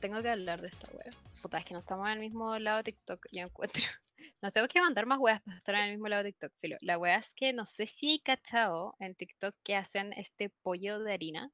Tengo que hablar de esta wea. Puta, es que no estamos en el mismo lado de TikTok, yo encuentro. Nos tenemos que mandar más weas para estar en el mismo lado de TikTok, filo. La wea es que no sé si he cachado en TikTok que hacen este pollo de harina.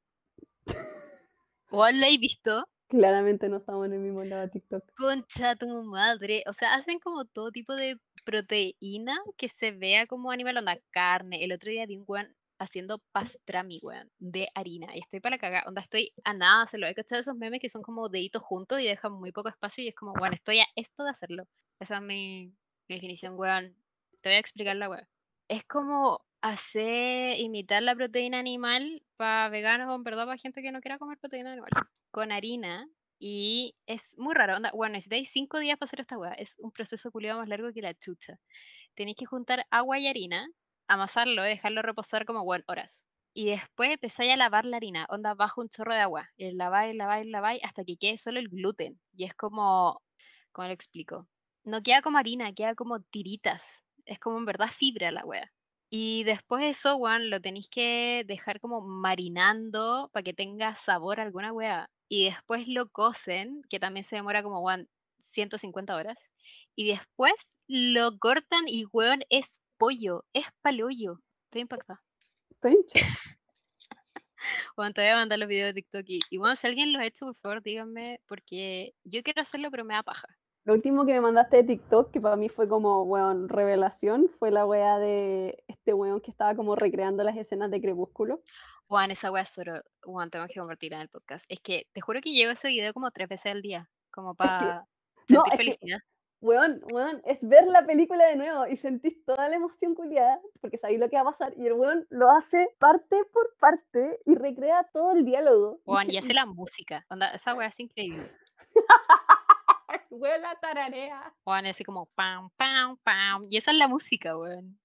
¿O lo he visto? Claramente no estamos en el mismo lado de TikTok. Concha tu madre. O sea, hacen como todo tipo de proteína que se vea como animal, onda carne. El otro día vi un weón haciendo pastrami, weón, de harina. Y estoy para la cagada. Onda, estoy a nada se lo He cachado esos memes que son como deditos juntos y dejan muy poco espacio. Y es como, bueno, estoy a esto de hacerlo. Esa es mi, mi definición, weón. Te voy a explicar la weón. Es como hacer, imitar la proteína animal para veganos o en verdad para gente que no quiera comer proteína. Con harina y es muy raro. Onda, bueno, necesitáis cinco días para hacer esta weá. Es un proceso culiado más largo que la chucha. Tenéis que juntar agua y harina, amasarlo dejarlo reposar como bueno, horas. Y después empezáis a lavar la harina, onda bajo un chorro de agua. Y laváis, laváis, laváis hasta que quede solo el gluten. Y es como, ¿cómo lo explico? No queda como harina, queda como tiritas. Es como en verdad fibra la weá. Y después eso, weón, lo tenéis que dejar como marinando para que tenga sabor a alguna weá. Y después lo cocen, que también se demora como, weón, 150 horas. Y después lo cortan y, weón, es pollo, es palollo. Estoy impactada. Estoy hincha. Bueno, te voy a mandar los videos de TikTok y, y bueno, si alguien los ha hecho, por favor, díganme, porque yo quiero hacerlo, pero me da paja. Lo último que me mandaste de TikTok, que para mí fue como, weón, revelación, fue la wea de este weón que estaba como recreando las escenas de Crepúsculo. Juan, esa wea es solo, Juan, tengo que compartir en el podcast. Es que te juro que llevo ese video como tres veces al día, como para no, sentir es que- felicidad. Weón, weón, es ver la película de nuevo y sentís toda la emoción culiada, porque sabéis lo que va a pasar, y el weón lo hace parte por parte y recrea todo el diálogo. Juan, y hace la música. Onda, esa wea es increíble. Weón, la tararea. Juan, así como pam, pam, pam. Y esa es la música, weón.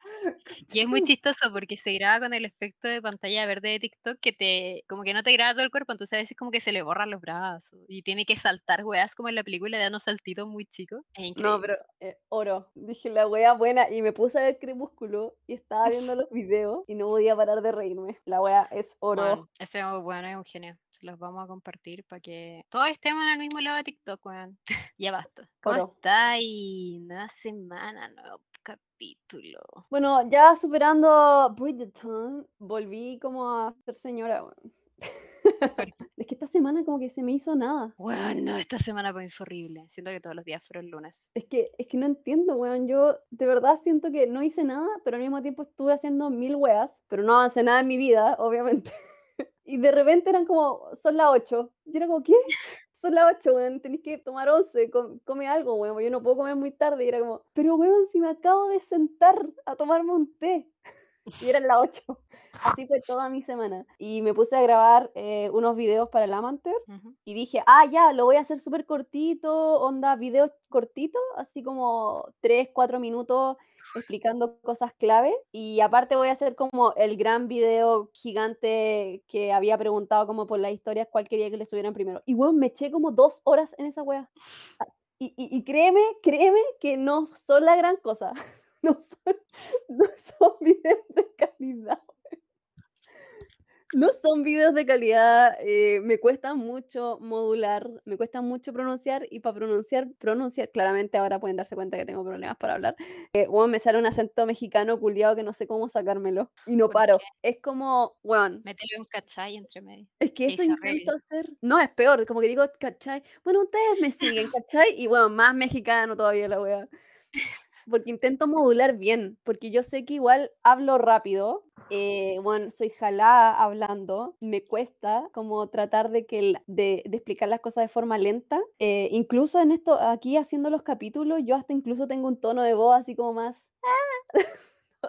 Y es muy chistoso porque se graba con el efecto de pantalla verde de TikTok que te, como que no te graba todo el cuerpo, entonces a veces como que se le borran los brazos y tiene que saltar weas como en la película dando saltitos muy chicos. Es. No, pero eh, oro. Dije la wea buena y me puse a ver Crepúsculo y estaba viendo los videos y no podía parar de reírme. La wea es oro. Juan, ese es muy bueno, es un genio. Se los vamos a compartir para que todos estemos en el mismo lado de TikTok, weón. ya basta. ¿Cómo Oro. estáis? Nueva semana, nuevo capítulo. Bueno, ya superando Bridgerton, volví como a ser señora, weón. es que esta semana como que se me hizo nada. Bueno, esta semana fue horrible. Siento que todos los días fueron lunes. Es que, es que no entiendo, weón. Yo de verdad siento que no hice nada, pero al mismo tiempo estuve haciendo mil weas, pero no avancé nada en mi vida, obviamente. y de repente eran como, son las 8. Y era como, ¿qué? Son las 8, weón, tenéis que tomar 11, com- come algo, weón, yo no puedo comer muy tarde. Y era como, pero weón, si me acabo de sentar a tomarme un té. Y eran las 8. Así fue toda mi semana. Y me puse a grabar eh, unos videos para el Amanter. Ujú. Y dije, ah, ya, lo voy a hacer súper cortito, onda, videos cortitos, así como 3, 4 minutos explicando cosas clave. Y aparte voy a hacer como el gran video gigante que había preguntado como por las historias, cuál quería que le subieran primero. Y bueno, me eché como dos horas en esa wea. Ah, Y, y- y créeme, créeme que no son la gran cosa. No son, no son videos de calidad. No son videos de calidad, eh, me cuesta mucho modular, me cuesta mucho pronunciar y para pronunciar, pronunciar, claramente ahora pueden darse cuenta que tengo problemas para hablar. Eh, weón, me sale un acento mexicano culiado que no sé cómo sacármelo y no ¿Por paro. Es como, weón, Métele un cachai entre medio. es que eso intento arregla. hacer. No, es peor, como que digo, ¿cachai? Bueno, ustedes me siguen, ¿cachai? Y bueno, más mexicano todavía la wea. Porque intento modular bien, porque yo sé que igual hablo rápido, eh, bueno, soy jalada hablando, me cuesta como tratar de, que de explicar las cosas de forma lenta. eh, incluso en esto, aquí haciendo los capítulos, yo hasta incluso tengo un tono de voz así como más...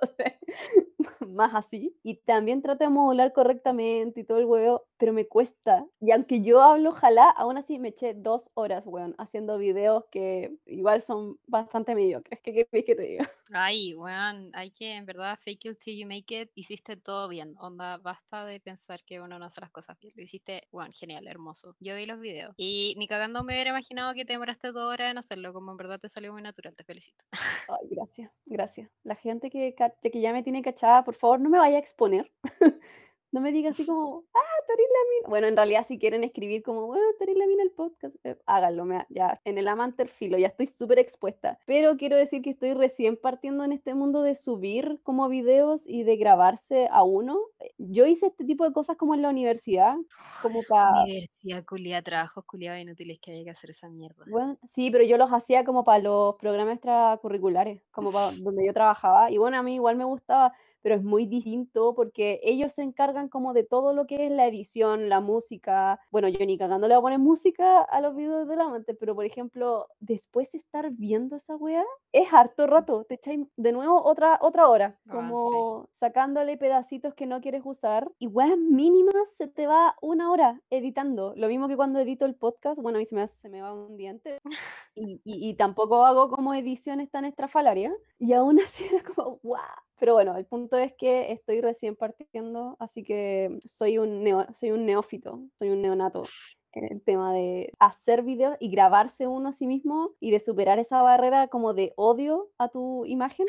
Más así. Y también trato de modular correctamente y todo el huevo, pero me cuesta. Y aunque yo hablo ojalá, aún así me eché dos horas, weón, haciendo videos que igual son bastante mediocres. ¿Qué querés que te diga? Ay, weón, hay que, en verdad, fake it till you make it. Hiciste todo bien. Onda, basta de pensar que uno no hace las cosas bien. Lo hiciste, weón, genial, hermoso. Yo vi los videos. Y ni cagando me hubiera imaginado que te demoraste dos horas en hacerlo. Como en verdad te salió muy natural. Te felicito. Ay, gracias, gracias. La gente que ya me tiene cachada, por favor, no me vaya a exponer. No me diga así como, ah, tú eres la mina. Bueno, en realidad, si quieren escribir como, bueno, tú eres la mina del podcast, eh, háganlo, me- ya en el Amanter filo, ya estoy súper expuesta. Pero quiero decir que estoy recién partiendo en este mundo de subir como videos y de grabarse a uno. Eh, Yo hice este tipo de cosas como en la universidad, como para Universidad, culia, trabajos culiados inútiles que hay que hacer esa mierda. Bueno, sí, pero yo los hacía como para los programas extracurriculares, como para donde yo trabajaba. Y bueno, a mí igual me gustaba, pero es muy distinto porque ellos se encargan como de todo lo que es la edición, la música. Bueno, yo ni cagando le voy a poner música a los videos de la amante, pero por ejemplo, después estar viendo esa weá, es harto rato. Te echáis de nuevo otra, otra hora, Ah, sí. como sacándole pedacitos que no quieres usar. Y weas mínimas se te va una hora editando. Lo mismo que cuando edito el podcast, bueno, a mí se me, hace- se me va un día entero. Y, y- y tampoco hago como ediciones tan estrafalarias. Y aún así era como, ¡guau! Pero bueno, el punto es que estoy recién partiendo, así que soy un, neo- soy un neófito, soy un neonato en el tema de hacer videos y grabarse uno a sí mismo y de superar esa barrera como de odio a tu imagen.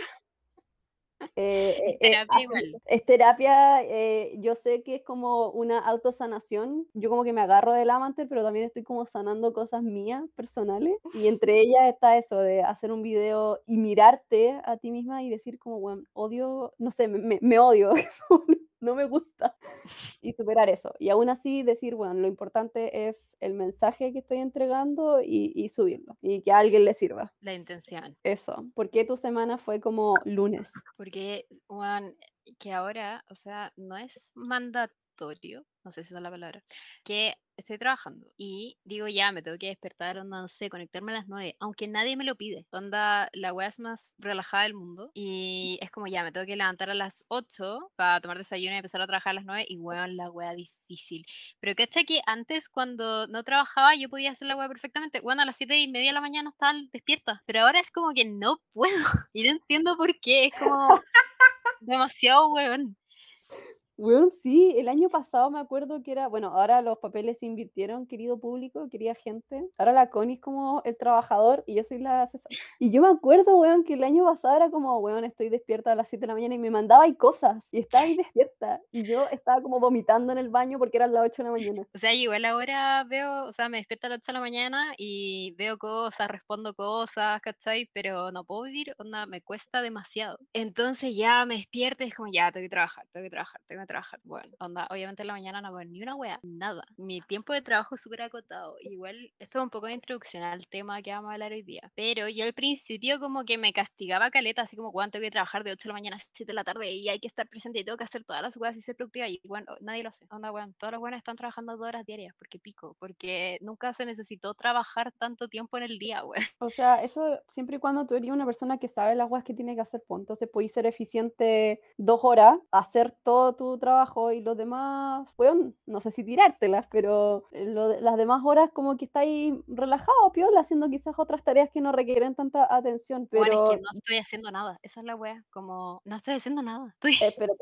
Eh, Es eh, eh, terapia mucho- es terapia, eh, yo sé que es como una autosanación, yo como que me agarro del Amanter, pero también estoy como sanando cosas mías, personales, y entre ellas está eso de hacer un video y mirarte a ti misma y decir como, bueno, odio, no sé, me, me- me odio, no me gusta, y superar eso. Y aún así decir, bueno, lo importante es el mensaje que estoy entregando y, y subirlo, y que a alguien le sirva. La intención. Eso, ¿por qué tu semana fue como lunes? Porque, Juan, que ahora, o sea, no es mandatorio, no sé si esa es la palabra, que estoy trabajando y digo, ya, me tengo que despertar, onda, no sé, conectarme a las 9, aunque nadie me lo pide. Onda, la wea es más relajada del mundo y es como, ya, me tengo que levantar a las 8 para tomar desayuno y empezar a trabajar a las 9 y, weón, la wea difícil. Pero que hasta que antes, cuando no trabajaba, yo podía hacer la wea perfectamente. Bueno, a las 7 y media de la mañana estaba despierta, pero ahora es como que no puedo y no entiendo por qué, es como demasiado weón. Weón, sí, el año pasado me acuerdo que era, bueno, ahora los papeles se invirtieron, querido público, querida gente. Ahora la Connie es como el trabajador y yo soy la asesora. Y yo me acuerdo, weón, que el año pasado era como, weón, estoy despierta a las 7 de la mañana y me mandaba ahí cosas y estaba ahí despierta. Y yo estaba como vomitando en el baño porque eran las 8 de la mañana. O sea, igual ahora veo, o sea, me despierto a las 8 de la mañana y veo cosas, respondo cosas, ¿cachai? Pero no puedo vivir, onda, me cuesta demasiado. Entonces ya me despierto y es como, ya, tengo que trabajar, tengo que trabajar, tengo que trabajar. Bueno, onda, obviamente en la mañana no hago ni una wea, nada. Mi tiempo de trabajo es súper acotado. Igual, esto es un poco de introducción al tema que vamos a hablar hoy día. Pero yo al principio como que me castigaba caleta, así como, bueno, tengo que trabajar de 8 de la mañana a 7 de la tarde y hay que estar presente y tengo que hacer todas las weas y ser productiva. Y bueno, nadie lo hace. Onda, weón, todos los buenos están trabajando dos horas diarias, porque pico, porque nunca se necesitó trabajar tanto tiempo en el día, weón. O sea, eso siempre y cuando tú eres una persona que sabe las cosas que tiene que hacer, pues entonces podéis ser eficiente dos horas, hacer todo tu trabajo y los demás, weón, no sé si tirártelas, pero eh, de- las demás horas como que estáis relajado, piola, haciendo quizás otras tareas que no requieren tanta atención, Weón, es pero, que no estoy haciendo nada, esa es la wea, como, no estoy haciendo nada. Estoy... eh, pero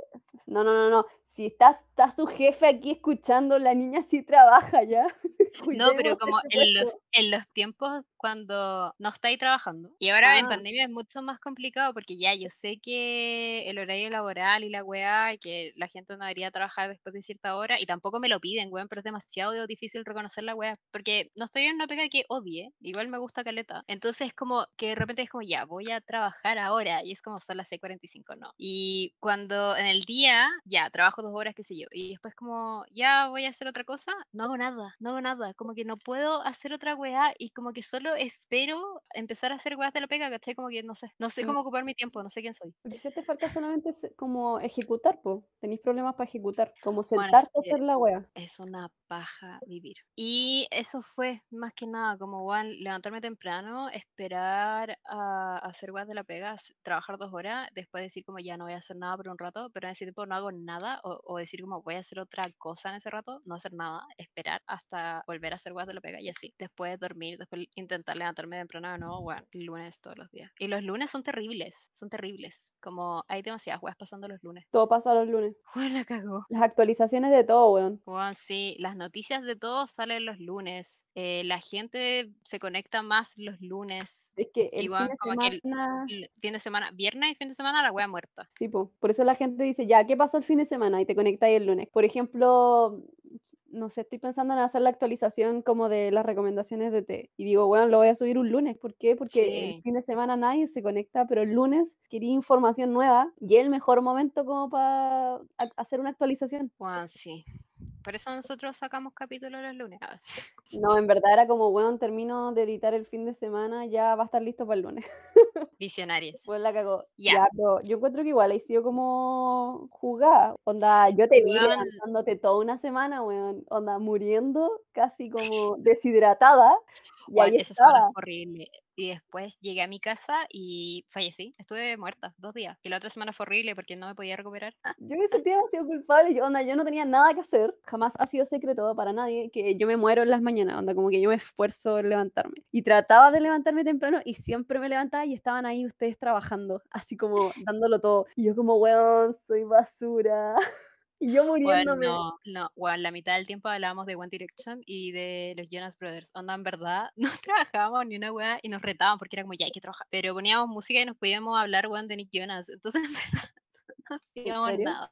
no, no, no, no, si está, está su jefe aquí escuchando, la niña sí trabaja ya. No, pero como en los, en los tiempos cuando no estáis trabajando. Y ahora en Ah, pandemia es mucho más complicado porque ya yo sé que el horario laboral y la weá, y que la gente no debería trabajar después de cierta hora, y tampoco me lo piden, weón, pero es demasiado difícil reconocer la weá, porque no estoy en una pega que odie, igual me gusta caleta. Entonces es como que de repente es como, ya, voy a trabajar ahora, y es como son las 6:45, no. Y cuando en el día, ya, trabajo dos horas, qué sé yo, y después como, ya voy a hacer otra cosa, no hago nada, no hago nada, como que no puedo hacer otra weá, y como que solo espero empezar a hacer weas de la pega, ¿cachai? Como que no sé, no sé Mm. cómo ocupar mi tiempo, no sé quién soy. Quizás te falta solamente como ejecutar, po. Tenís problemas para ejecutar, como Bueno, sentarte a que hacer la wea. es una paja vivir. Y eso fue más que nada, como weón, levantarme temprano, esperar a, a hacer weas de la pega, trabajar dos horas, después decir como ya no voy a hacer nada por un rato, pero en ese tiempo no hago nada, o, o decir como voy a hacer otra cosa en ese rato, no hacer nada, esperar hasta volver a hacer weas de la pega y así. Después dormir, después intentar levantarme temprano de nuevo, bueno, lunes todos los días. Y los lunes son terribles, son terribles. Como hay demasiadas weas pasando los lunes. Todo pasa los lunes. Juan la cagó. Las actualizaciones de todo, weón. Juan, sí, las noticias de todos salen los lunes. eh, la gente se conecta más los lunes. Es que el fin Igual de como que el, semana el fin de semana, viernes y fin de semana la wea muerta. sí, po. Por eso la gente dice: "Ya, ¿qué pasó el fin de semana?", y te conectas ahí el lunes. Por ejemplo, no sé, estoy pensando en hacer la actualización como de las recomendaciones de té, y digo: "Bueno, lo voy a subir un lunes", ¿por qué? Porque el fin de semana nadie se conecta, pero el lunes quería información nueva, y es el mejor momento como para hacer una actualización. Juan, sí. Por eso nosotros sacamos capítulos los lunes. No, en verdad era como: "Weón, termino de editar el fin de semana, ya va a estar listo para el lunes". Visionarios. Pues la cagó. Ya. Ya, pero yo encuentro que igual ha sido como jugada. Onda, yo te vi levantándote toda una semana, weón. Onda, muriendo, casi como deshidratada, y Juan, ahí esa semana estaba. fue horrible. Y después llegué a mi casa y fallecí. Estuve muerta dos días. Y la otra semana fue horrible porque no me podía recuperar. Yo me sentía demasiado culpable. Yo, onda, yo no tenía nada que hacer. Jamás ha sido secreto para nadie que yo me muero en las mañanas. Onda, como que yo me esfuerzo en levantarme. Y trataba de levantarme temprano y siempre me levantaba y estaban ahí ustedes trabajando, así como dándolo todo. Y yo como, weón, soy basura. Y yo Bueno, muriéndome. no, no, bueno, la mitad del tiempo hablábamos de One Direction y de los Jonas Brothers. Onda, en verdad, no trabajábamos ni una weá y nos retaban porque era como, ya hay que trabajar. Pero poníamos música y nos podíamos hablar, weón, de Nick Jonas. Entonces, en verdad, sí.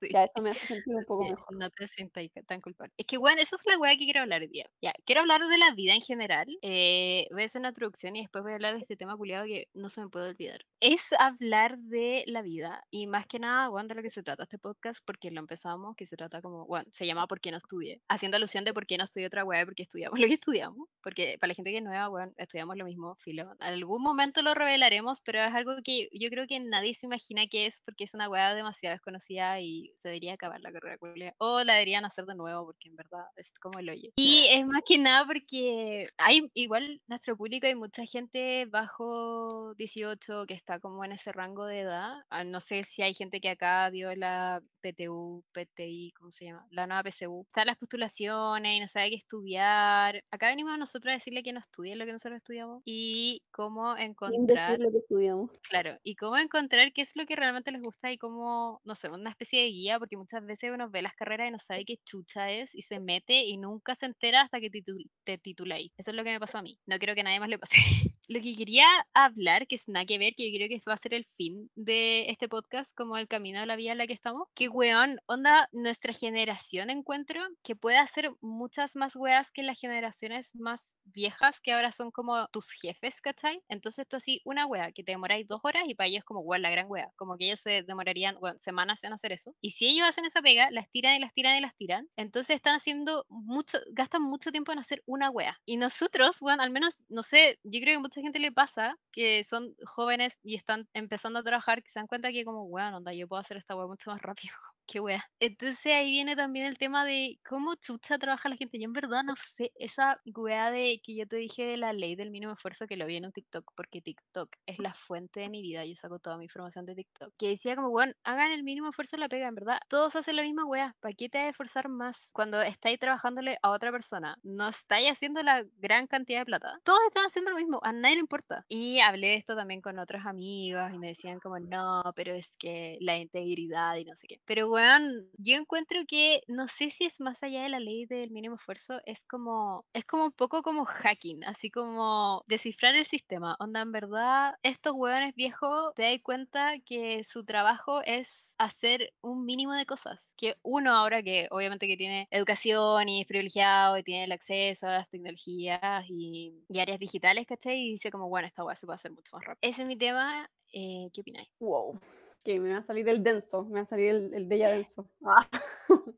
Ya, eso me hace sentir un poco Sí, mejor. no te sientas tan culpable. Es que, bueno, eso es la weá que quiero hablar hoy día. Ya, quiero hablar de la vida en general. Eh, voy a hacer una introducción y después voy a hablar de este tema culiado que no se me puede olvidar. Es hablar de la vida y más que nada, bueno, de lo que se trata este podcast, porque lo empezamos, que se trata como, bueno, se llama ¿Por qué no estudié? Haciendo alusión de por qué no estudié otra weá, porque estudiamos lo que estudiamos. Porque para la gente que es nueva, bueno, estudiamos lo mismo, filo. En algún momento lo revelaremos, pero es algo que yo creo que nadie se imagina que es porque es una weá demasiado desconocida y se debería acabar la carrera culia. O la deberían hacer de nuevo, porque en verdad es como el hoyo. Y es más que nada porque hay igual nuestro público, hay mucha gente bajo 18 que está como en ese rango de edad. Ah, No sé si hay gente que acá dio la PTU, PTI, ¿cómo se llama? La nueva PSU. Están las postulaciones y no sabe qué estudiar. Acá venimos nosotros a decirle que no estudien lo que nosotros estudiamos y cómo encontrar decir lo que estudiamos. Claro, y cómo encontrar qué es lo que realmente les gusta y cómo, no sé, una especie de guía, porque muchas veces uno ve las carreras y no sabe qué chucha es y se mete y nunca se entera hasta que te tituláis. Eso es lo que me pasó a mí. No quiero que nadie más le pase. Lo que quería hablar, que es nada que ver, que yo creo que va a ser el fin de este podcast, como el camino de la vida en la que estamos, que weón, onda, nuestra generación encuentro que puede hacer muchas más weas que las generaciones más viejas, que ahora son como tus jefes, ¿cachai? Entonces tú así, una wea que te demoráis dos horas y para ellos como, weón, la gran wea, como que ellos se demorarían, weón, semanas en hacer eso. Y si ellos hacen esa pega, las tiran y las tiran y las tiran, entonces están haciendo mucho, gastan mucho tiempo en hacer una wea. Y nosotros, weón, al menos, no sé, yo creo que a mucha gente le pasa que son jóvenes y están empezando a trabajar, que se dan cuenta que como, weón, onda, yo puedo hacer esta wea mucho más rápido. Qué wea. Entonces ahí viene también el tema de cómo chucha trabaja la gente. Yo en verdad no sé, esa wea de que yo te dije de la ley del mínimo esfuerzo que lo vi en un TikTok, porque TikTok es la fuente de mi vida, yo saco toda mi información de TikTok, que decía como, weón, hagan el mínimo esfuerzo en la pega, en verdad. Todos hacen la misma wea, ¿para qué te vas a esforzar más cuando estáis trabajándole a otra persona? No estáis haciendo la gran cantidad de plata. Todos están haciendo lo mismo, a nadie le importa. Y hablé de esto también con otros amigos y me decían como, no, pero es que la integridad y no sé qué. Pero weón, yo encuentro que no sé si es más allá de la ley del mínimo esfuerzo, es como, es como un poco como hacking, así como descifrar el sistema. Onda, en verdad, estos weones viejos te das cuenta que su trabajo es hacer un mínimo de cosas. Que uno ahora que obviamente que tiene educación y es privilegiado y tiene el acceso a las tecnologías y, y áreas digitales, ¿cachai? Y dice como, bueno, esta weá se puede hacer mucho más rápido. Ese es mi tema. eh, ¿Qué opináis? Wow. Que me va a salir el denso, me va a salir el, el de ella denso. Ah.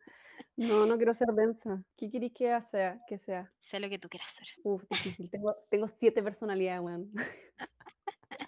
No, no quiero ser densa. ¿Qué querés que sea que sea? Sé lo que tú quieras ser. Uf, difícil. Tengo tengo 7 personalidades, weón.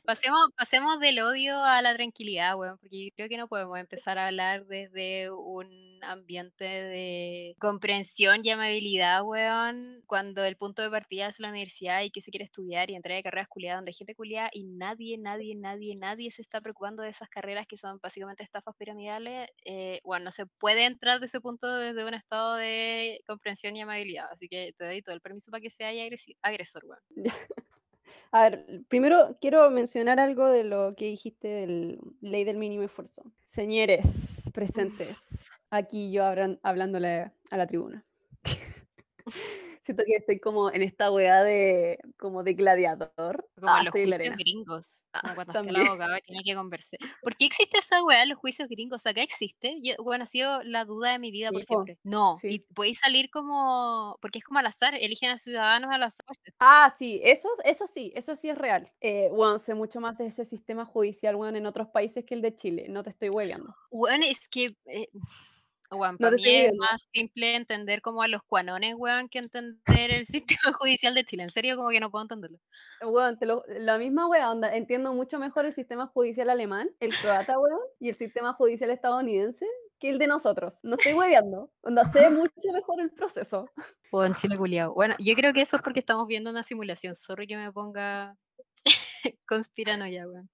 Pasemos pasemos del odio a la tranquilidad, weón, porque yo creo que no podemos empezar a hablar desde un ambiente de comprensión y amabilidad, weón, cuando el punto de partida es la universidad y que se quiere estudiar y entrar a carreras culiadas donde hay gente culiada y nadie, nadie, nadie, nadie se está preocupando de esas carreras que son básicamente estafas piramidales, eh, bueno, no se puede entrar de ese punto desde un estado de comprensión y amabilidad, así que te doy todo el permiso para que sea agresor, weón. A ver, primero quiero mencionar algo de lo que dijiste del ley del mínimo esfuerzo. Señores presentes, aquí yo hablan, hablándole a la tribuna. Siento que estoy como en esta weá de como de gladiador. Como Ah, los estoy la juicios gringos, Ah, como cuando también. y tiene que conversar. ¿Por qué existe esa weá los juicios gringos? Acá existe. Yo, bueno, ha sido la duda de mi vida por Sí, siempre. No, y sí. podéis salir como, porque es como al azar, eligen a ciudadanos al azar. Ah, sí, eso, eso sí, eso sí es real. Eh, bueno, sé mucho más de ese sistema judicial, bueno, en otros países que el de Chile, no te estoy hueveando. Weón, es que, eh, weón, No para mí es más simple entender como a los cuanones, weón, que entender el sistema judicial de Chile. En serio, como que no puedo entenderlo. Weón, te lo la misma onda, entiendo mucho mejor el sistema judicial alemán, el croata, weón, y el sistema judicial estadounidense que el de nosotros. No estoy hueveando. Onda, sé mucho mejor el proceso. Weón, Chile culiao. Bueno, yo creo que eso es porque estamos viendo una simulación. Sorry que me ponga conspiranoia, weón.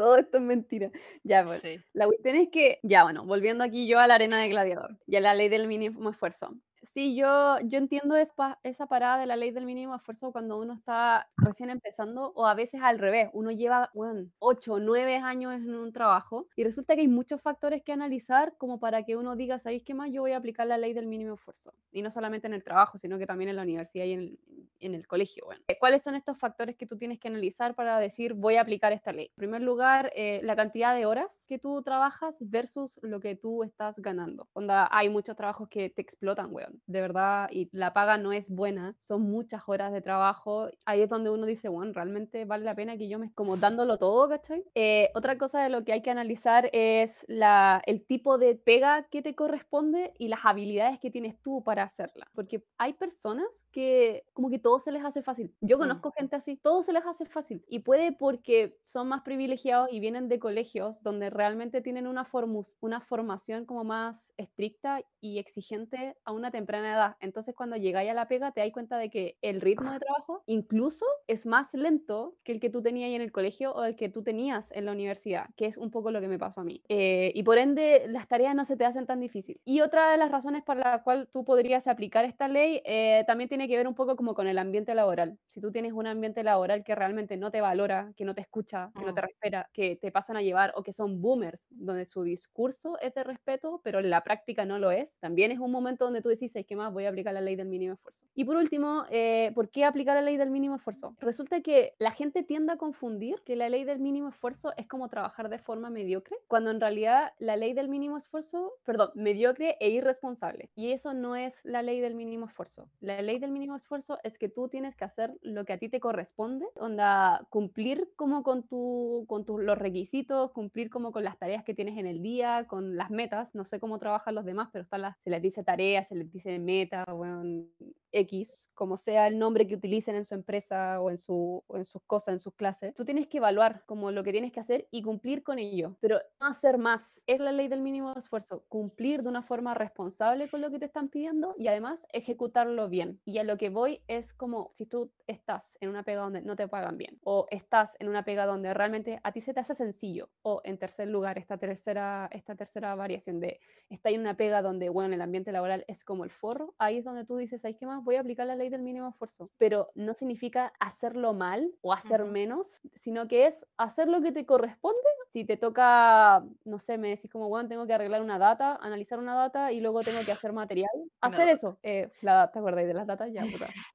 Todo esto es mentira. Ya, bueno. Sí. La cuestión es que, ya, bueno, volviendo aquí yo a la arena de gladiador y a la ley del mínimo esfuerzo. Sí, yo, yo entiendo esa, esa parada de la ley del mínimo esfuerzo cuando uno está recién empezando o a veces al revés. Uno lleva, bueno, 8 o 9 años en un trabajo y resulta que hay muchos factores que analizar como para que uno diga, ¿sabéis qué más? Yo voy a aplicar la ley del mínimo esfuerzo. Y no solamente en el trabajo, sino que también en la universidad y en el, en el colegio. Bueno. ¿Cuáles son estos factores que tú tienes que analizar para decir, voy a aplicar esta ley? En primer lugar, eh, la cantidad de horas que tú trabajas versus lo que tú estás ganando. Onda, hay muchos trabajos que te explotan, weón de verdad, y la paga no es buena, son muchas horas de trabajo, ahí es donde uno dice, bueno, realmente vale la pena que yo me como dándolo todo, ¿cachai? Eh, otra cosa de lo que hay que analizar es la, el tipo de pega que te corresponde y las habilidades que tienes tú para hacerla, porque hay personas que como que todo se les hace fácil. Yo Mm. conozco gente así, todo se les hace fácil y puede porque son más privilegiados y vienen de colegios donde realmente tienen una, formus, una formación como más estricta y exigente a una temprana edad. Entonces, cuando llegáis a la pega, te das cuenta de que el ritmo de trabajo incluso es más lento que el que tú tenías en el colegio o el que tú tenías en la universidad, que es un poco lo que me pasó a mí. Eh, y por ende, las tareas no se te hacen tan difíciles. Y otra de las razones para la cual tú podrías aplicar esta ley eh, también tiene que ver un poco como con el ambiente laboral. Si tú tienes un ambiente laboral que realmente no te valora, que no te escucha, que no te Mm. respeta, que te pasan a llevar o que son boomers, donde su discurso es de respeto, pero en la práctica no lo es, también es un momento donde tú decís, ¿qué más? Voy a aplicar la ley del mínimo esfuerzo. Y por último, eh, ¿por qué aplicar la ley del mínimo esfuerzo? Resulta que la gente tiende a confundir que la ley del mínimo esfuerzo es como trabajar de forma mediocre, cuando en realidad la ley del mínimo esfuerzo, perdón, mediocre e irresponsable. Y eso no es la ley del mínimo esfuerzo. La ley del mínimo esfuerzo es que tú tienes que hacer lo que a ti te corresponde, onda, cumplir como con, tu, con tu, los requisitos, cumplir como con las tareas que tienes en el día, con las metas. No sé cómo trabajan los demás, pero están las, se les dice tareas, se les dice meta, bueno, X, como sea el nombre que utilicen en su empresa o en, su, o en sus cosas, en sus clases. Tú tienes que evaluar como lo que tienes que hacer y cumplir con ello, pero no hacer más. Es la ley del mínimo esfuerzo, cumplir de una forma responsable con lo que te están pidiendo y además ejecutarlo bien. Y a lo que voy es como si tú estás en una pega donde no te pagan bien o estás en una pega donde realmente a ti se te hace sencillo o en tercer lugar esta tercera, esta tercera variación de está en una pega donde, bueno, el ambiente laboral es como el forro, ahí es donde tú dices, ¿sabes qué más? Voy a aplicar la ley del mínimo esfuerzo. Pero no significa hacerlo mal o hacer menos, sino que es hacer lo que te corresponde. Si te toca, no sé, me decís como, bueno, tengo que arreglar una data, analizar una data y luego tengo que hacer material, hacer data. eso. Eh, la, ¿Te acordáis de las datas? Ya, puta.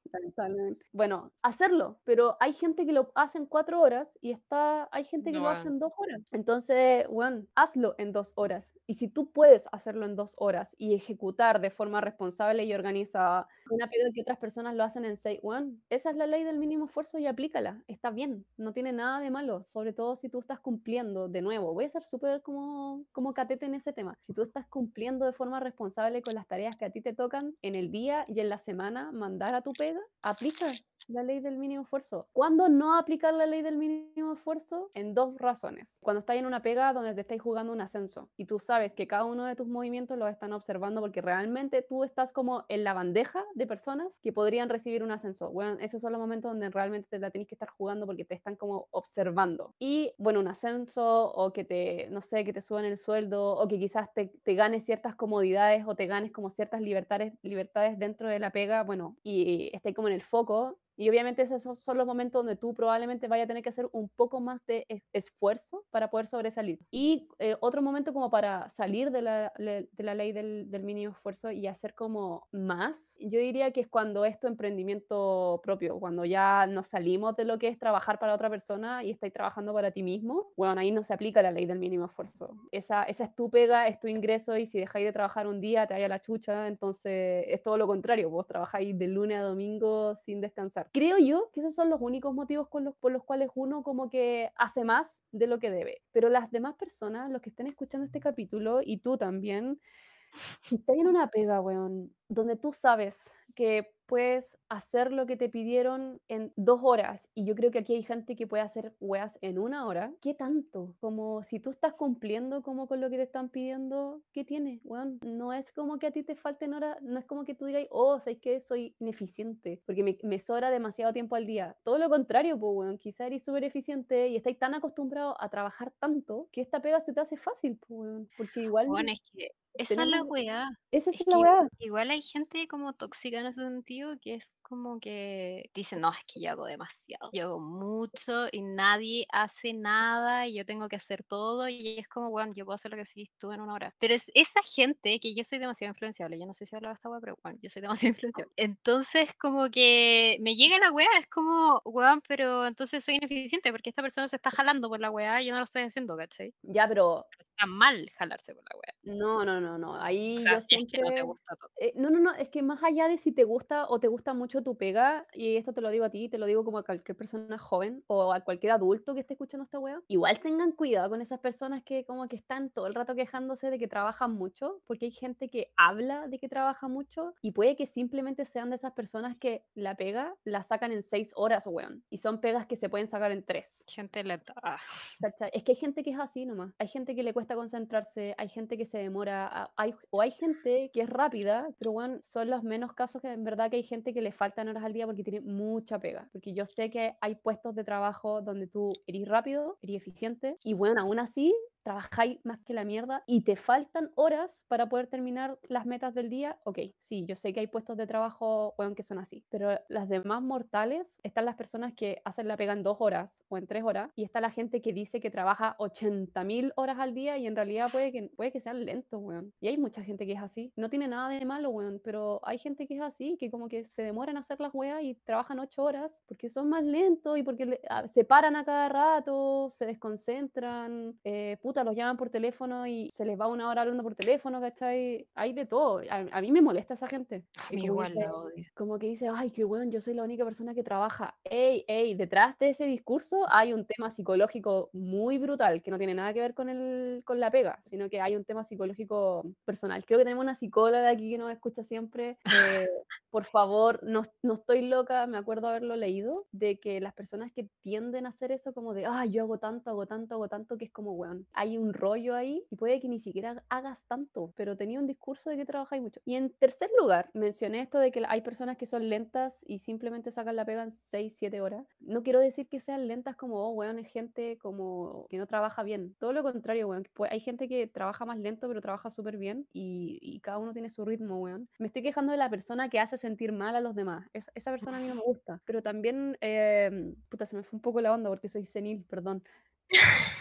Bueno, hacerlo, pero hay gente que lo hace en cuatro horas y está, hay gente que No, lo hace en dos horas. Entonces, bueno, hazlo en dos horas. Y si tú puedes hacerlo en dos horas y ejecutar de forma responsable y organizada una rápido que otras personas lo hacen en 6, weón, esa es la ley del mínimo esfuerzo y aplícala, está bien, no tiene nada de malo, sobre todo si tú estás cumpliendo, de nuevo, voy a ser súper como, como catete en ese tema, si tú estás cumpliendo de forma responsable con las tareas que a ti te tocan en el día y en la semana mandar a tu pega, aplica la ley del mínimo esfuerzo. ¿Cuándo no aplicar la ley del mínimo esfuerzo? En dos razones. Cuando estás en una pega donde te estáis jugando un ascenso y tú sabes que cada uno de tus movimientos los están observando porque realmente tú estás como en la bandeja de personas que podrían recibir un ascenso. Bueno, esos son los momentos donde realmente te la tienes que estar jugando porque te están como observando. Y bueno, un ascenso o que te, no sé, que te suban el sueldo o que quizás te, te ganes ciertas comodidades o te ganes como ciertas libertades, libertades dentro de la pega, bueno, y esté como en el foco, y obviamente esos son los momentos donde tú probablemente vaya a tener que hacer un poco más de esfuerzo para poder sobresalir. Y eh, otro momento como para salir de la, de la ley del, del, mínimo esfuerzo y hacer como más, yo diría que es cuando es tu emprendimiento propio, cuando ya nos salimos de lo que es trabajar para otra persona y estáis trabajando para ti mismo, bueno, ahí no se aplica la ley del mínimo esfuerzo. Esa, esa es tu pega, es tu ingreso y si dejáis de trabajar un día te vaya la chucha, entonces es todo lo contrario, vos trabajáis de lunes a domingo sin descansar. Creo yo que esos son los únicos motivos por los cuales uno como que hace más de lo que debe. Pero las demás personas, los que estén escuchando este capítulo, y tú también, si estás en una pega, weón, donde tú sabes que puedes hacer lo que te pidieron en dos horas y yo creo que aquí hay gente que puede hacer weas en una hora, ¿qué tanto? Como si tú estás cumpliendo como con lo que te están pidiendo, ¿qué tienes? Weón, no es como que a ti te falten horas, no es como que tú digas, oh, ¿sabes que Soy ineficiente porque me, me, sobra demasiado tiempo al día. Todo lo contrario, pues, weón, quizá eres súper eficiente y estáis tan acostumbrado a trabajar tanto que esta pega se te hace fácil, pues, porque igual... Bueno, es que esa es la weá. Esa es, es la weá. Igual hay gente como tóxica ese sentido que es como que dice, no, es que yo hago demasiado, yo hago mucho y nadie hace nada y yo tengo que hacer todo y es como, bueno, yo puedo hacer lo que sí tú en una hora. Pero es esa gente que yo soy demasiado influenciable, yo no sé si hablaba esta weá, pero bueno, yo soy demasiado influenciable. Entonces como que me llega la weá, es como, weón, pero entonces soy ineficiente porque esta persona se está jalando por la weá y yo no lo estoy haciendo, ¿cachai? Ya, pero... Está mal jalarse por la weá. No, no, no, no, ahí O sea, yo si es que siempre... no te gusta todo. Eh, no, no, no, es que más allá de si te gusta o te gusta mucho tu pega, y esto te lo digo a ti, te lo digo como a cualquier persona joven o a cualquier adulto que esté escuchando esta wea, igual tengan cuidado con esas personas que como que están todo el rato quejándose de que trabajan mucho, porque hay gente que habla de que trabaja mucho y puede que simplemente sean de esas personas que la pega la sacan en seis horas, weón, y son pegas que se pueden sacar en tres. Gente lenta. Ah. Es que hay gente que es así nomás, hay gente que le cuesta concentrarse, hay gente que se demora, hay, o hay gente que es rápida, pero bueno, son los menos casos que en verdad que hay gente que le faltan horas al día porque tiene mucha pega. Porque yo sé que hay puestos de trabajo donde tú eres rápido, eres eficiente, y bueno, aún así trabajáis más que la mierda y te faltan horas para poder terminar las metas del día, ok, sí, yo sé que hay puestos de trabajo, bueno, que son así, pero las demás mortales están las personas que hacen la pega en dos horas o en tres horas y está la gente que dice que trabaja 80.000 horas al día y en realidad puede que, puede que sean lentos, weón. Y hay mucha gente que es así. No tiene nada de malo, weón, pero hay gente que es así, que como que se demoran a hacer las weas y trabajan ocho horas porque son más lentos y porque le- a- se paran a cada rato, se desconcentran, eh, puta, los llaman por teléfono y se les va una hora hablando por teléfono, ¿cachai? Hay de todo. A, a mí me molesta esa gente. A mí igual dice- la odio. como que dice, ay, qué bueno, yo soy la única persona que trabaja. Ey, ey, detrás de ese discurso hay un tema psicológico muy brutal que no tiene nada que ver con, el, con la pega, sino que hay un tema psicológico personal. Creo que tenemos una psicóloga aquí que nos escucha siempre. eh, por favor, no, no estoy loca, me acuerdo haberlo leído, de que las personas que tienden a hacer eso como de, ay, yo hago tanto, hago tanto, hago tanto, que es como, weón, hay un rollo ahí y puede que ni siquiera hagas tanto, pero tenía un discurso de que trabajáis mucho. Y en tercer lugar, mencioné esto de que hay personas que son lentas y simplemente sacan la pega en 6, 7 horas. No quiero decir que sean lentas como, oh, weón, es gente como que no trabaja bien. Todo lo contrario, weón. Pues hay gente que trabaja más lento, pero trabaja súper bien y, y cada uno tiene su ritmo, weón. Me estoy quejando de la persona que hace sentir mal a los demás. Es- esa persona a mí no me gusta. Pero también, eh, puta, se me fue un poco la onda porque soy senil, perdón.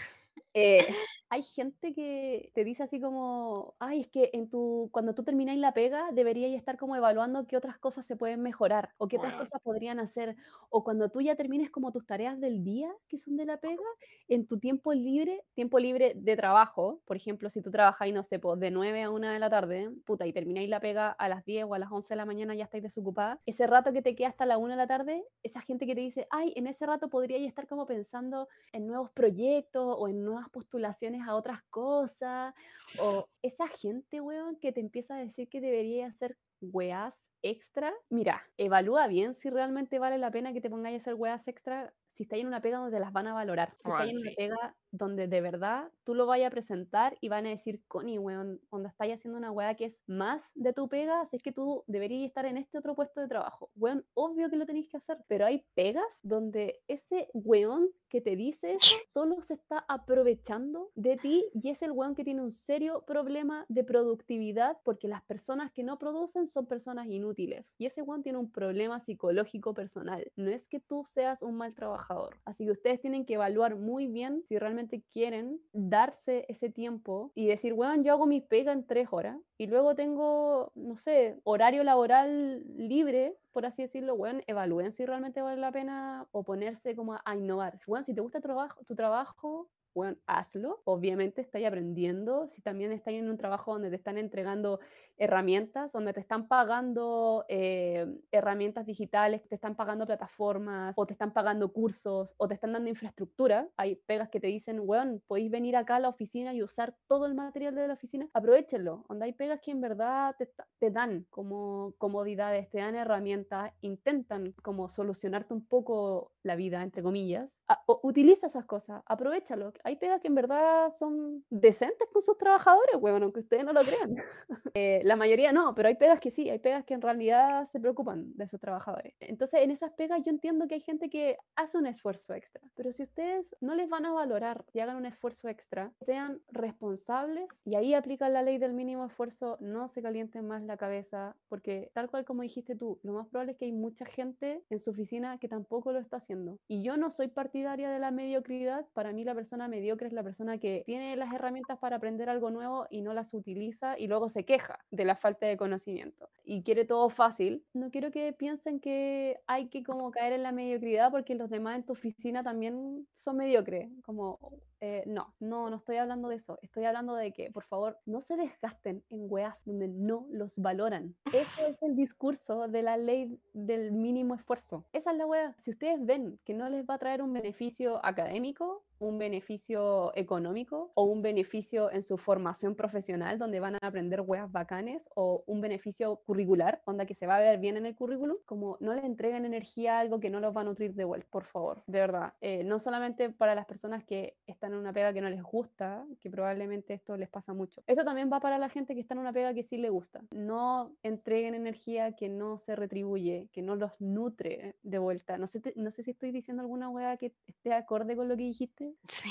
Eh, hay gente que te dice así como, ay, es que en tu, cuando tú termináis la pega, deberíais estar como evaluando qué otras cosas se pueden mejorar o qué otras cosas podrían hacer. O cuando tú ya termines como tus tareas del día, que son de la pega, en tu tiempo libre, tiempo libre de trabajo, por ejemplo, si tú trabajáis, no sé, pues de 9 a 1 de la tarde, puta, y termináis la pega a las 10 o a las 11 de la mañana, ya estáis desocupada, ese rato que te queda hasta la 1 de la tarde, esa gente que te dice, ay, en ese rato podríais estar como pensando en nuevos proyectos o en nuevas postulaciones a otras cosas, o esa gente, weón, que te empieza a decir que debería hacer weás extra, mira, evalúa bien si realmente vale la pena que te pongáis a hacer weas extra si estáis en una pega donde las van a valorar, si estáis en una pega donde de verdad tú lo vayas a presentar y van a decir, Connie, weón, donde estáis haciendo una wea que es más de tu pega, si es que tú deberías estar en este otro puesto de trabajo. Weón, obvio que lo tenéis que hacer, pero hay pegas donde ese weón que te dice solo se está aprovechando de ti y es el weón que tiene un serio problema de productividad porque las personas que no producen son personas inútiles y ese weón tiene un problema psicológico personal. No es que tú seas un mal trabajador. Así que ustedes tienen que evaluar muy bien si realmente quieren darse ese tiempo y decir, weón, yo hago mi pega en tres horas y luego tengo, no sé, horario laboral libre, por así decirlo, weón, evalúen si realmente vale la pena o ponerse como a, a innovar. Weón, si te gusta tu trabajo, tu trabajo bueno, hazlo. Obviamente estáis aprendiendo. Si también estáis en un trabajo donde te están entregando herramientas, donde te están pagando eh, herramientas digitales, te están pagando plataformas, o te están pagando cursos, o te están dando infraestructura. Hay pegas que te dicen, weón, podéis venir acá a la oficina y usar todo el material de la oficina. Aprovechenlo. Donde hay pegas que en verdad te, te dan como comodidades, te dan herramientas, intentan como solucionarte un poco la vida, entre comillas. A, o, utiliza esas cosas, aprovechalo. Hay pegas que en verdad son decentes con sus trabajadores, weón, aunque ustedes no lo crean. eh, la mayoría no, pero hay pegas que sí, hay pegas que en realidad se preocupan de sus trabajadores. Entonces, en esas pegas yo entiendo que hay gente que hace un esfuerzo extra, pero si ustedes no les van a valorar y hagan un esfuerzo extra, sean responsables y ahí aplican la ley del mínimo esfuerzo, no se calienten más la cabeza, porque tal cual como dijiste tú, lo más probable es que hay mucha gente en su oficina que tampoco lo está haciendo. Y yo no soy partidaria de la mediocridad, para mí la persona mediocre es la persona que tiene las herramientas para aprender algo nuevo y no las utiliza y luego se queja de la falta de conocimiento y quiere todo fácil. No quiero que piensen que hay que como caer en la mediocridad porque los demás en tu oficina también son mediocres, como eh, no, no, no estoy hablando de eso. Estoy hablando de que, por favor, no se desgasten en weas donde no los valoran. Ese es el discurso de la ley del mínimo esfuerzo. Esa es la wea. Si ustedes ven que no les va a traer un beneficio académico, un beneficio económico o un beneficio en su formación profesional donde van a aprender weas bacanes o un beneficio curricular, onda que se va a ver bien en el currículum, como no les entreguen energía a algo que no los va a nutrir de vuelta, por favor, de verdad. Eh, no solamente para las personas que están en una pega que no les gusta, que probablemente esto les pasa mucho. Esto también va para la gente que está en una pega que sí le gusta. No entreguen energía que no se retribuye, que no los nutre de vuelta. No sé, te, no sé si estoy diciendo alguna wea que esté acorde con lo que dijiste. Sí.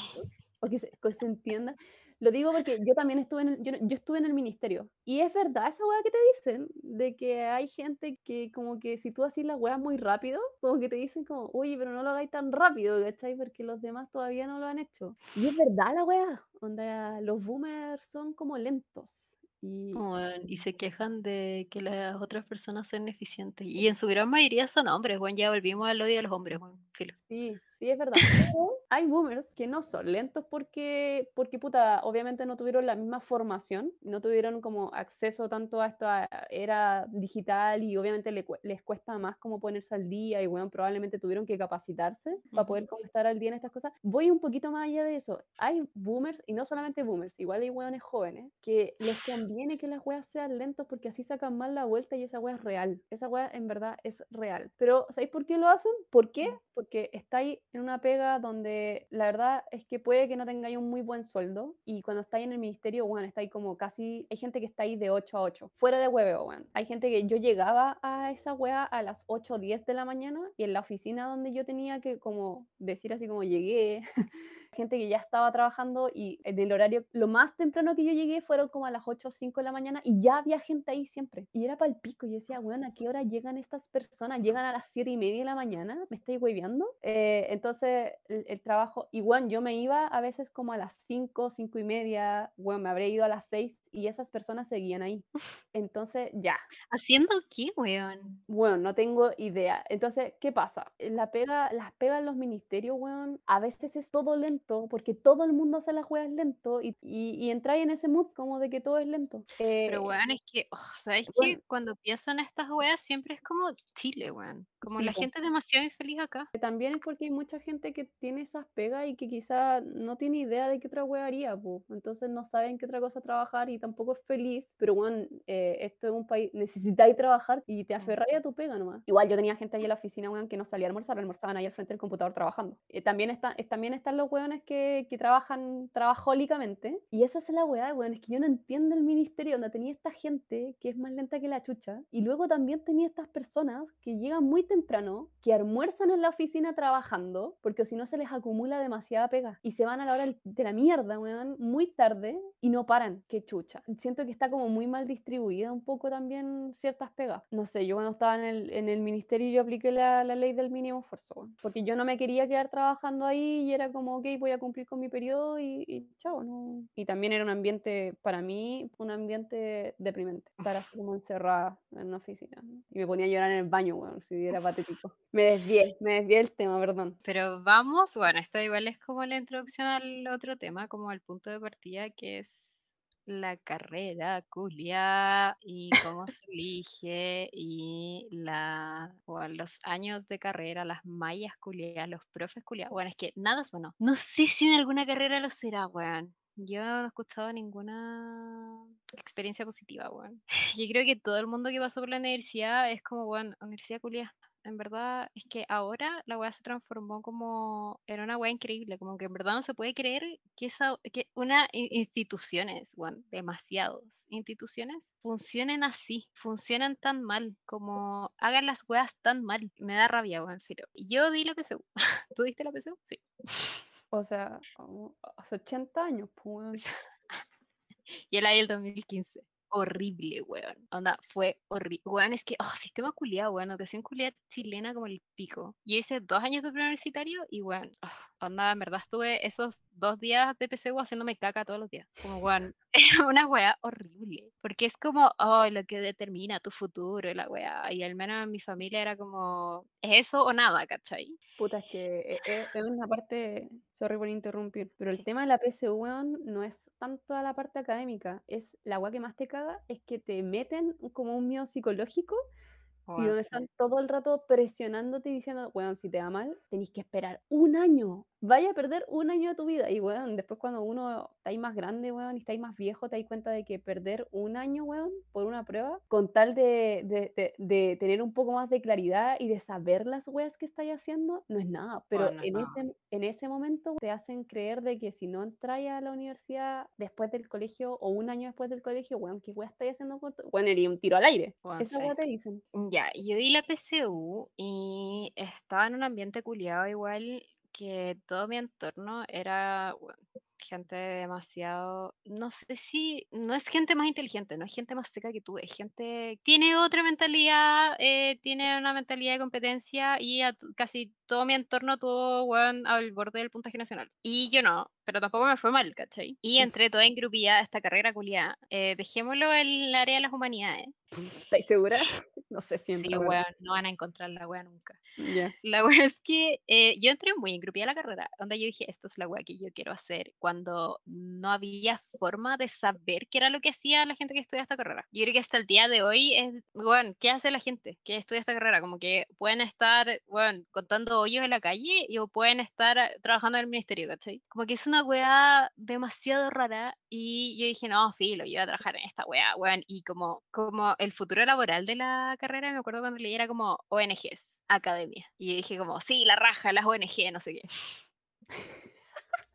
O que se, que se entienda. Lo digo porque yo también estuve en el, yo, yo, estuve en el ministerio. Y es verdad esa weá que te dicen, de que hay gente que como que si tú haces la weá muy rápido, como que te dicen como, oye, pero no lo hagáis tan rápido, ¿cachai? Porque los demás todavía no lo han hecho. Y es verdad la weá, donde los boomers son como lentos. Y, Bueno, y se quejan de que las otras personas son eficientes. Y en su gran mayoría son hombres, bueno, ya volvimos al odio de los hombres, bueno, filo. Sí, sí, es verdad. Pero hay boomers que no son lentos porque, porque, puta, obviamente no tuvieron la misma formación, no tuvieron como acceso tanto a esta era digital y obviamente le, les cuesta más como ponerse al día y, bueno, probablemente tuvieron que capacitarse uh -huh. para poder como estar al día en estas cosas. Voy un poquito más allá de eso. Hay boomers, y no solamente boomers, igual hay hueones jóvenes, que les conviene que las weas sean lentos porque así sacan más la vuelta y esa wea es real. Esa wea en verdad es real. Pero, ¿sabéis por qué lo hacen? ¿Por qué? Porque estáis en una pega donde la verdad es que puede que no tengáis un muy buen sueldo y cuando estáis en el ministerio, bueno, estáis como casi, hay gente que está ahí de 8 a 8, fuera de hueveo, bueno. Hay gente que yo llegaba a esa wea a las 8 o 10 de la mañana y en la oficina donde yo tenía que como decir así como llegué, gente que ya estaba trabajando y en el horario, lo más temprano que yo llegué fueron como a las 8 o 5 de la mañana y ya había gente ahí siempre. Y era para el pico. Y yo decía, bueno, ¿a qué hora llegan estas personas? ¿Llegan a las 7 y media de la mañana? ¿Me estáis hueveando? Eh, entonces, el, el trabajo, igual yo me iba a veces como a las 5, 5 y media, bueno, me habré ido a las 6 y esas personas seguían ahí. Entonces, ya, ¿Haciendo qué, weón? bueno, no tengo idea. Entonces, ¿qué pasa? Eh, La pega, las pegas en los ministerios, weón, a veces es todo lento, porque todo el mundo hace las weas lento y, y, y entráis en ese mood como de que todo es lento. Pero, Eh, weón, es que, oh, ¿sabes bueno, qué? Cuando pienso en estas weas, siempre es como Chile, weón. Como sí, la gente es demasiado infeliz acá. También es porque hay mucha gente que tiene esas pegas y que quizá no tiene idea de qué otra wea haría, po. Entonces no saben qué otra cosa trabajar y tampoco es feliz. Pero bueno, eh, esto es un país, necesitáis trabajar y te aferráis a tu pega nomás. Igual yo tenía gente ahí en la oficina, weón, que no salía a almorzar, almorzaban ahí al frente del computador trabajando. Eh, también, está, eh, también están los weones que, que trabajan trabajólicamente. Y esa es la weá, weón, es que yo no entiendo el ministerio donde tenía esta gente que es más lenta que la chucha. Y luego también tenía estas personas que llegan muy temprano, que almuerzan en la oficina trabajando, porque si no se les acumula demasiada pega. Y se van a la hora de la mierda, weón, muy tarde y no paran. Qué chucha. Siento que está como muy mal distribuida un poco también ciertas pegas. No sé, yo cuando estaba en el, en el ministerio yo apliqué la, la ley del mínimo esfuerzo, weón, porque yo no me quería quedar trabajando ahí y era como, ok, voy a cumplir con mi periodo y, y chao, ¿no? Y también era un ambiente, para mí, un ambiente deprimente, estar así como encerrada en una oficina. Y me ponía a llorar en el baño, weón, si era patético. Me desvié, me desvié del tema, perdón. Pero vamos, bueno, esto igual es como la introducción al otro tema, como al punto de partida, que es la carrera culia y cómo se elige y la, o los años de carrera, las mallas culiadas, los profes culiados. Bueno, es que nada es bueno. No sé si en alguna carrera lo será, weón. Yo no he escuchado ninguna experiencia positiva, weón. Yo creo que todo el mundo que pasó por la universidad es como, weón, universidad culiada en verdad es que ahora la weá se transformó como en una weá increíble, como que en verdad no se puede creer que, esa, que una in- instituciones, bueno, demasiados instituciones, funcionen así, funcionan tan mal, como hagan las weas tan mal. Me da rabia, weón. Yo di la PSU. ¿Tú diste la PSU? Sí. O sea, como hace 80 años, pues. Y el del 2015. Horrible, weón. Onda, fue horrible. Weón, es que, oh, sistema culiado, weón. Educación culiada chilena como el pico. Yo hice dos años de preuniversitario y, weón, oh, onda, en verdad estuve esos dos días de PSU haciéndome caca todos los días. Como, weón, era una weá horrible. Porque es como, oh, lo que determina tu futuro y la weá. Y al menos en mi familia era como, ¿es eso o nada, cachai? Puta, es que e- e- es una parte, sorry por interrumpir, pero el Sí. tema de la PSU, weón, no es tanto a la parte académica, es la weá que más te caga, es que te meten como un miedo psicológico y Weón, donde sí. están todo el rato presionándote y diciendo, weón, si te va mal, tenéis que esperar un año, vaya a perder un año de tu vida. Y weón, después cuando uno está ahí más grande, weón, y está ahí más viejo, te das cuenta de que perder un año, weón, por una prueba, con tal de, de- de- de tener un poco más de claridad y de saber las weas que estáis haciendo, no es nada. Pero Bueno, en no. ese, en ese momento te hacen creer de que si no entráis a la universidad después del colegio o un año después del colegio, weón, ¿qué wea estáis haciendo con tu-?" Weón, eres un tiro al aire. Esa sí. wea te dicen. Ya, yo di la PSU y estaba en un ambiente culiado igual que todo mi entorno era bueno, gente demasiado, no sé si, no es gente más inteligente, no es gente más seca que tú, es gente, tiene otra mentalidad, eh, tiene una mentalidad de competencia y a casi todo mi entorno tuvo, weón, al borde del puntaje nacional. Y yo no, pero tampoco me fue mal, ¿cachai? Y entré toda engrupida a esta carrera culiada. Eh, dejémoslo en el área de las humanidades. ¿Estáis segura? No sé si Sí, weón, no van a encontrar la wea nunca. ya. La wea es que eh, yo entré muy engrupida a la carrera, donde yo dije, esta es la wea que yo quiero hacer, cuando no había forma de saber qué era lo que hacía la gente que estudia esta carrera. Yo creo que hasta el día de hoy es, bueno, ¿qué hace la gente que estudia esta carrera? Como que pueden estar, bueno, contando hoyos en la calle y o pueden estar eh, trabajando en el ministerio, ¿cachai? Como que es una wea demasiado rara y yo dije, no, filo, yo voy a trabajar en esta wea, weón, y como, como el futuro laboral de la carrera, me acuerdo cuando leí era como ONGs, academia, y dije como, sí, la raja, las ONG, no sé qué.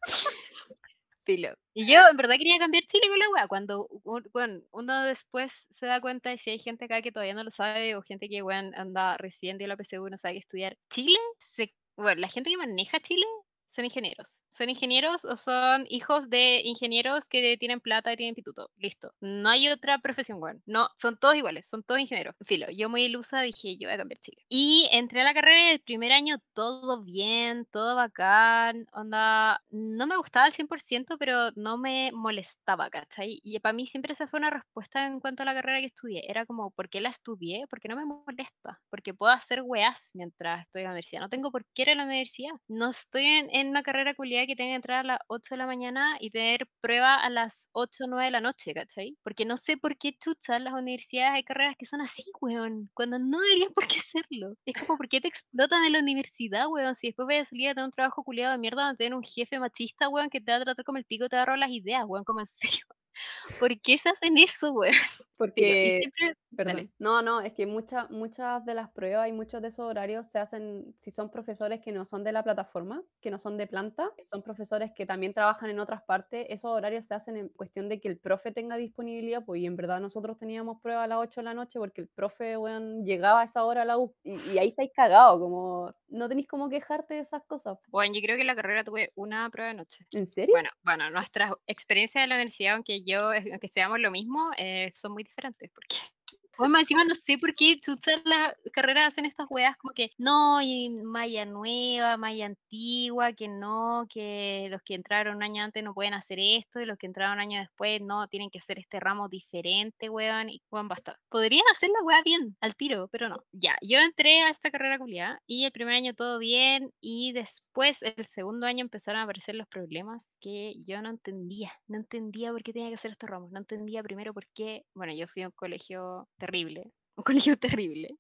Filo. Y yo en verdad quería cambiar Chile con la wea, cuando un- bueno, uno después se da cuenta de si hay gente acá que todavía no lo sabe o gente que weón, anda recién dio la PSU y no sabe qué estudiar. Chile, se, bueno, la gente que maneja Chile son ingenieros. Son ingenieros o son hijos de ingenieros que tienen plata y tienen instituto. Listo. No hay otra profesión, weón. No, son todos iguales, son todos ingenieros. Filo, yo muy ilusa dije, yo voy a cambiar Chile. Y entré a la carrera y el primer año todo bien, todo bacán, onda, no me gustaba al 100%, pero no me molestaba, ¿cachai? Y para mí siempre esa fue una respuesta en cuanto a la carrera que estudié. Era como, ¿por qué la estudié? Porque no me molesta, porque puedo hacer weas mientras estoy en la universidad. No tengo por qué ir a la universidad. No estoy en, en una carrera culiada que tenga que entrar a las 8 de la mañana y tener prueba a las 8 o 9 de la noche, ¿cachai? Porque no sé por qué chucha en las universidades hay carreras que son así, weón, cuando no deberían por qué serlo. Es como, ¿por qué te explotan en la universidad, weón? Si después voy a salir a tener un trabajo culiado de mierda donde tener un jefe machista, weón, que te va a tratar como el pico, te va a robar las ideas, weón, como en serio. ¿Por qué se hacen eso, weón? Y Porque siempre, Perdón. No, no, es que muchas muchas de las pruebas y muchos de esos horarios se hacen si son profesores que no son de la plataforma, que no son de planta, son profesores que también trabajan en otras partes, esos horarios se hacen en cuestión de que el profe tenga disponibilidad, pues, y en verdad nosotros teníamos prueba a las 8 de la noche porque el profe, weón, llegaba a esa hora a la U, y y ahí estáis cagados, como no tenéis cómo quejarte de esas cosas. Bueno, yo creo que en la carrera tuve una prueba de noche. ¿En serio? Bueno, bueno, nuestras experiencias de la universidad, aunque yo, eh, aunque estudiamos lo mismo, eh, son muy diferentes, porque Bueno, más encima no sé por qué chucha las carreras hacen estas weas como que no, y malla nueva, malla antigua, que no, que los que entraron un año antes no pueden hacer esto, y los que entraron un año después no, tienen que hacer este ramo diferente, weón, y weón, basta. Podrían hacer la wea bien, al tiro, pero no. Ya, yo entré a esta carrera culiada, y el primer año todo bien, y después, el segundo año empezaron a aparecer los problemas que yo no entendía, no entendía por qué tenía que hacer estos ramos, no entendía primero por qué, bueno, yo fui a un colegio un colegio terrible,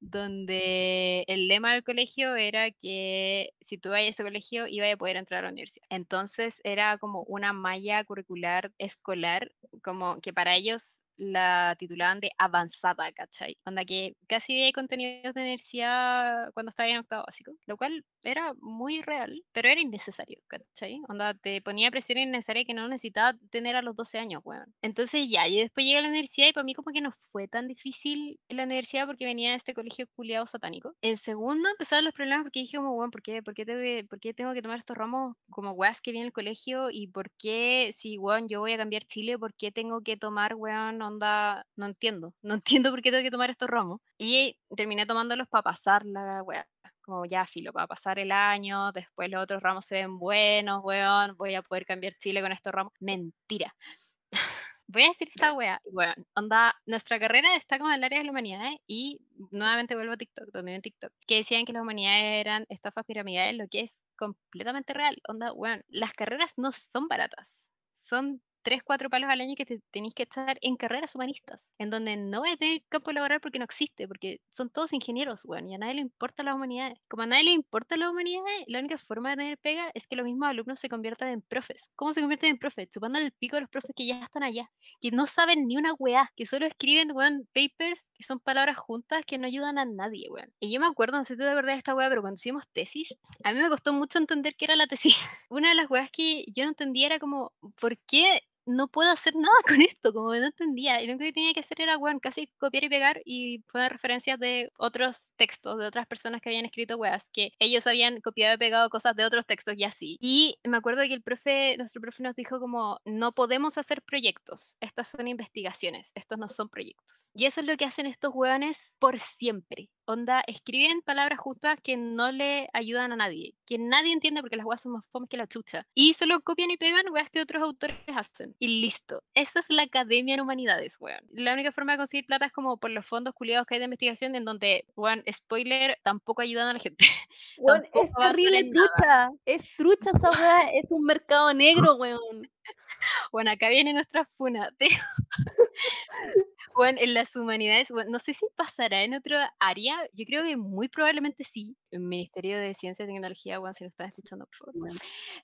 donde el lema del colegio era que si tú ibas a ese colegio iba a poder entrar a la universidad. Entonces era como una malla curricular escolar, como que para ellos la titulaban de avanzada, ¿cachai? Onda que casi veía contenidos de universidad cuando estaba en octavo básico, lo cual era muy real, pero era innecesario, ¿cachai? Onda te ponía presión innecesaria que no necesitaba tener a los 12 años, weón. Entonces ya, yo después llegué a la universidad y para mí como que no fue tan difícil en la universidad porque venía de este colegio culiado satánico. En segundo empezaron los problemas porque dije como, weón, ¿por qué, por qué, tengo que, tomar estos ramos como weas que viene el colegio y por qué si, weón, yo voy a cambiar Chile, por qué tengo que tomar, weón, onda, no entiendo, no entiendo por qué tengo que tomar estos ramos. Y terminé tomándolos para pasar la wea, como ya filo, para pasar el año, después los otros ramos se ven buenos, weón, voy a poder cambiar Chile con estos ramos. Mentira. Voy a decir esta wea, weón, onda, nuestra carrera está como en el área de las humanidades y nuevamente vuelvo a TikTok, donde en TikTok, que decían que las humanidades eran estafas piramidales, lo que es completamente real. Onda, weón, las carreras no son baratas, son 3, 4 palos al año que te tenéis que estar en carreras humanistas, en donde no a tener campo laboral porque no existe, porque son todos ingenieros, weón, y a nadie le importa las humanidades. Como a nadie le importa las humanidades, la única forma de tener pega es que los mismos alumnos se conviertan en profes. ¿Cómo se convierten en profes? Chupando el pico de los profes que ya están allá, que no saben ni una weá, que solo escriben, weón, papers, que son palabras juntas que no ayudan a nadie, weón. Y yo me acuerdo, no sé si tú te acordás de esta weá, pero cuando hicimos tesis, a mí me costó mucho entender qué era la tesis. Una de las weas que yo no entendía era como, ¿por qué no puedo hacer nada con esto, como no entendía. Y lo único que tenía que hacer era, weón, casi copiar y pegar y poner referencias de otros textos, de otras personas que habían escrito weas, que ellos habían copiado y pegado cosas de otros textos y así. Y me acuerdo que el profe, nuestro profe nos dijo como, no podemos hacer proyectos, estas son investigaciones, estos no son proyectos. Y eso es lo que hacen estos weones por siempre. Onda, escriben palabras justas que no le ayudan a nadie, que nadie entiende porque las weas son más fomes que la chucha. Y solo copian y pegan weas que otros autores hacen. Y listo. Esa es la academia en humanidades, weón. La única forma de conseguir plata es como por los fondos culiados que hay de investigación, en donde, weón, spoiler, tampoco ayudan a la gente. Weón, es terrible nada. trucha, es trucha esa weá, es un mercado negro, weón. Bueno, acá viene nuestra funa. Bueno, en las humanidades, bueno, no sé si pasará en otra área, yo creo que muy probablemente sí. El Ministerio de Ciencia y Tecnología, bueno, si nos están escuchando, por favor.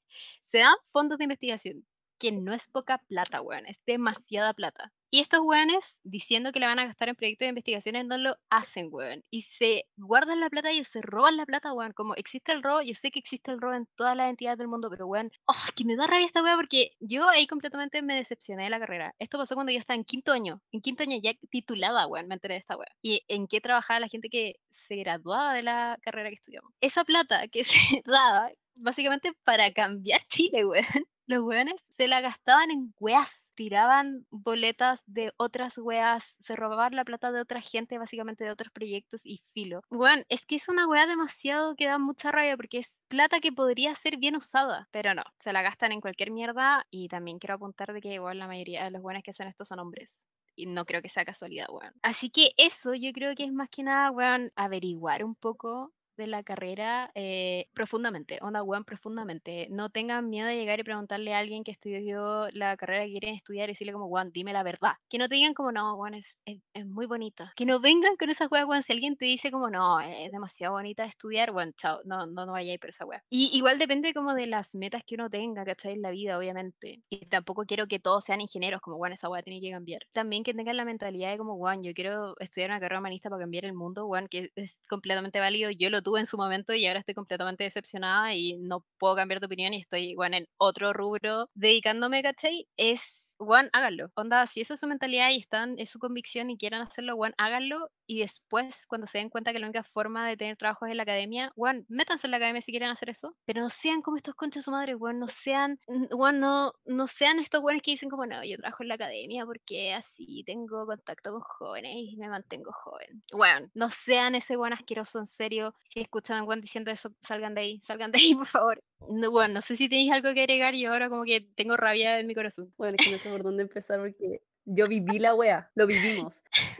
Se dan fondos de investigación, que no es poca plata, weón, es demasiada plata. Y estos weones, diciendo que la van a gastar en proyectos de investigaciones, no lo hacen, weón. Y se guardan la plata y se roban la plata, weón. Como existe el robo, yo sé que existe el robo en todas las entidades del mundo, pero weón, oh, que me da rabia esta weá porque yo ahí completamente me decepcioné de la carrera. Esto pasó cuando yo estaba en quinto año. En quinto año ya titulada, weón, me enteré de esta weá. Y en qué trabajaba la gente que se graduaba de la carrera que estudiamos. Esa plata que se daba básicamente para cambiar Chile, weón. Los weones se la gastaban en weas, tiraban boletas de otras weas, se robaban la plata de otra gente, básicamente de otros proyectos y filo. Weón, es que es una wea demasiado que da mucha rabia porque es plata que podría ser bien usada, pero no, se la gastan en cualquier mierda y también quiero apuntar de que igual la mayoría de los buenos que hacen esto son hombres y no creo que sea casualidad, weón. Así que eso yo creo que es más que nada, weón, averiguar un poco de la carrera eh, profundamente, onda weón, profundamente. No tengan miedo de llegar y preguntarle a alguien que estudió la carrera que quieren estudiar y decirle como, weón, dime la verdad. Que no te digan como, no, weón, es, es, muy bonita. Que no vengan con esa weá, weón, si alguien te dice como, no, es demasiado bonita estudiar, weón, chao, no, no, no vayáis por esa weá. Y igual depende como de las metas que uno tenga, ¿cachai? En la vida, obviamente. Y tampoco quiero que todos sean ingenieros, como, weón, esa weá tiene que cambiar. También que tengan la mentalidad de como, weón, yo quiero estudiar una carrera humanista para cambiar el mundo, weón, que es completamente válido. Yo lo en su momento y ahora estoy completamente decepcionada y no puedo cambiar de opinión y estoy, bueno, en otro rubro dedicándome, ¿cachai? Es Juan, háganlo. Onda, si esa es su mentalidad y están, es su convicción y quieran hacerlo, Juan, háganlo. Y después, cuando se den cuenta que la única forma de tener trabajo es en la academia, Juan, métanse en la academia si quieren hacer eso. Pero no sean como estos conchas su madre, Juan, no sean, Juan, no, no sean estos buenos que dicen como, no, yo trabajo en la academia porque así tengo contacto con jóvenes y me mantengo joven. Juan, no sean ese buen asqueroso, en serio. Si escuchan a Juan diciendo eso, salgan de ahí, salgan de ahí, por favor. No, bueno, no sé si tenéis algo que agregar y ahora como que tengo rabia en mi corazón. Bueno, es que no sé por dónde empezar porque yo viví la wea, lo vivimos.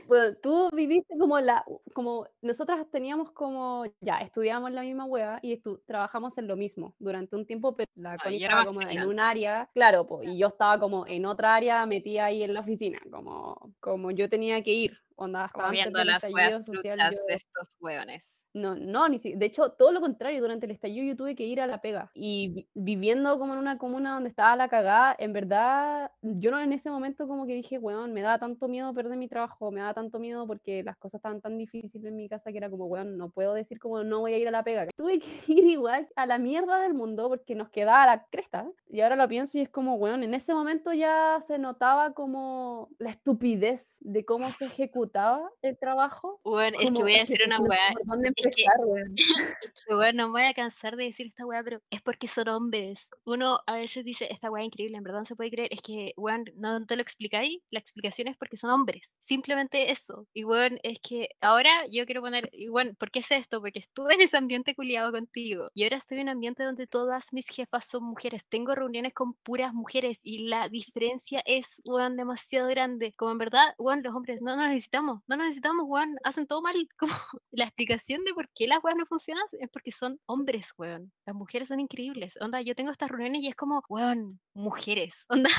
Bueno, tú viviste como la, como nosotras teníamos como, ya, estudiamos la misma wea y trabajamos en lo mismo durante un tiempo, pero la ah, estaba como en un área, claro, pues, y yo estaba como en otra área metida ahí en la oficina, como, como yo tenía que ir, onda, viendo las weas social, de estos hueones. No, no, ni si, de hecho, todo lo contrario, durante el estallido yo tuve que ir a la pega y viviendo como en una comuna donde estaba la cagada, en verdad, yo no en ese momento como que dije, weón, me da tanto miedo perder mi trabajo, me da tanto miedo porque las cosas estaban tan difíciles en mi casa que era como, weón, no puedo decir como no voy a ir a la pega. Tuve que ir igual a la mierda del mundo porque nos quedaba la cresta. Y ahora lo pienso y es como, weón, en ese momento ya se notaba como la estupidez de cómo se ejecutaba el trabajo. Bueno, es que voy a decir una weá. Es que, bueno, no me voy a cansar de decir esta weá, pero es porque son hombres. Uno a veces dice, esta weá es increíble, en verdad no se puede creer. Es que, weón, no te lo explicáis. La explicación es porque son hombres. Simplemente eso. Y bueno, es que ahora yo quiero poner, y bueno, ¿por qué es esto? Porque estuve en ese ambiente culiado contigo. Y ahora estoy en un ambiente donde todas mis jefas son mujeres. Tengo reuniones con puras mujeres y la diferencia es, weón, demasiado grande. Como en verdad, weón, los hombres no nos necesitamos, no nos necesitamos, weón, hacen todo mal. Como la explicación de por qué las weas no funcionan es porque son hombres, weón. Las mujeres son increíbles. Onda, yo tengo estas reuniones y es como, weón, mujeres. Onda,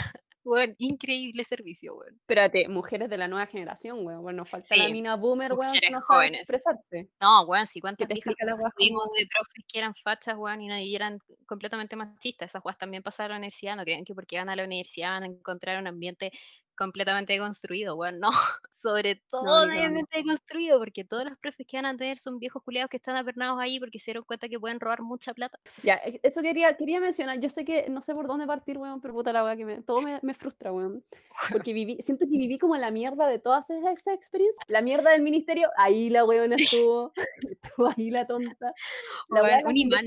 Weón, increíble servicio, weón. Espérate, mujeres de la nueva generación, weón. Bueno, falta la mina boomer, weón, que no sabe expresarse. No, weón, si cuántas viejas tuvimos de profes que eran fachas, weón, y, no, y eran completamente machistas. Esas weas también pasaron a la universidad, no crean que porque van a la universidad van a encontrar un ambiente completamente construido, bueno, no, sobre todo obviamente construido, porque todos los profes que van a tener son viejos culiados que están apernados ahí porque se dieron cuenta que pueden robar mucha plata. Ya, e, eso quería, quería mencionar, yo sé que no sé por dónde partir, weón, pero puta la weá que me, todo me, me frustra, weón, porque viví, siento que viví como la mierda de todas esas, experiencias, la mierda del ministerio, ahí la weona estuvo, estuvo ahí la tonta. La weá, un imán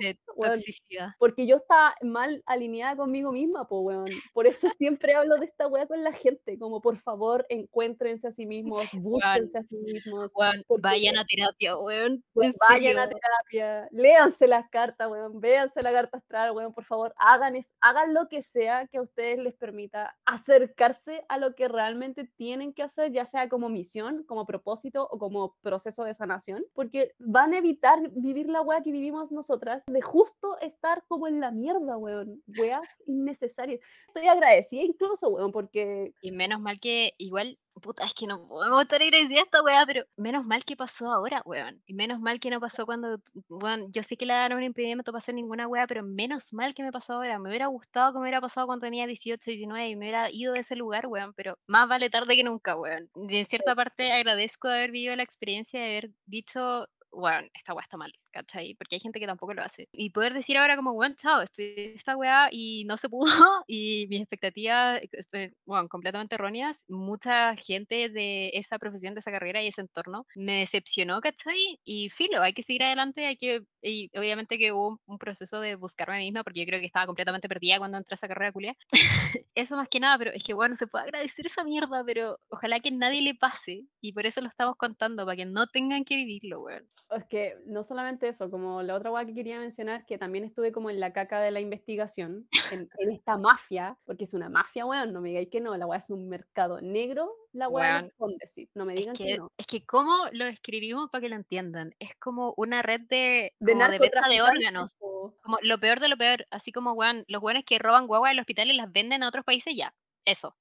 de toxicidad. porque yo estaba mal alineada conmigo misma, pues weón, por eso siempre hablo de esta weá con la gente, como por favor encuéntrense a sí mismos, búsquense a sí mismos. vayan a terapia, weón. vayan a terapia, léanse las cartas, weón, véanse la carta astral, weón, por favor, hagan, es, hagan lo que sea que a ustedes les permita acercarse a lo que realmente tienen que hacer, ya sea como misión, como propósito o como proceso de sanación, porque van a evitar vivir la weá que vivimos nosotras, de justo estar como en la mierda, weón, weas innecesarias. Estoy agradecida incluso, weón, porque y menos mal que, igual, puta, es que no podemos estar agradecidas a esta weá, pero menos mal que pasó ahora, weón. Y menos mal que no pasó cuando, weón, yo sé que le dan un impedimento para hacer ninguna weá, pero menos mal que me pasó ahora. Me hubiera gustado que me hubiera pasado cuando tenía 18, 19 y me hubiera ido de ese lugar, weón, pero más vale tarde que nunca, weón. Y en cierta parte agradezco de haber vivido la experiencia de haber dicho, weón, esta weá está mal. ¿Cachai? Porque hay gente que tampoco lo hace. Y poder decir ahora como, bueno, chao, estoy esta weá y no se pudo y mis expectativas, bueno, completamente erróneas. Mucha gente de esa profesión, de esa carrera y ese entorno me decepcionó, ¿cachai? Y filo, hay que seguir adelante, hay que, y obviamente que hubo un, proceso de buscarme a mí misma porque yo creo que estaba completamente perdida cuando entré a esa carrera culia. eso más que nada, pero es que, bueno, se puede agradecer esa mierda, pero ojalá que nadie le pase y por eso lo estamos contando, para que no tengan que vivirlo, weón. Es que no solamente eso, como la otra weá que quería mencionar, que también estuve como en la caca de la investigación, en, esta mafia, porque es una mafia, weón, no me digáis que no, la weá es un mercado negro, la weá de no me digan que, no. Es que cómo lo escribimos para que lo entiendan, es como una red de, de, de venta de órganos, como lo peor de lo peor, así como, weón, los weones que roban guagua del hospital y las venden a otros países, ya, eso.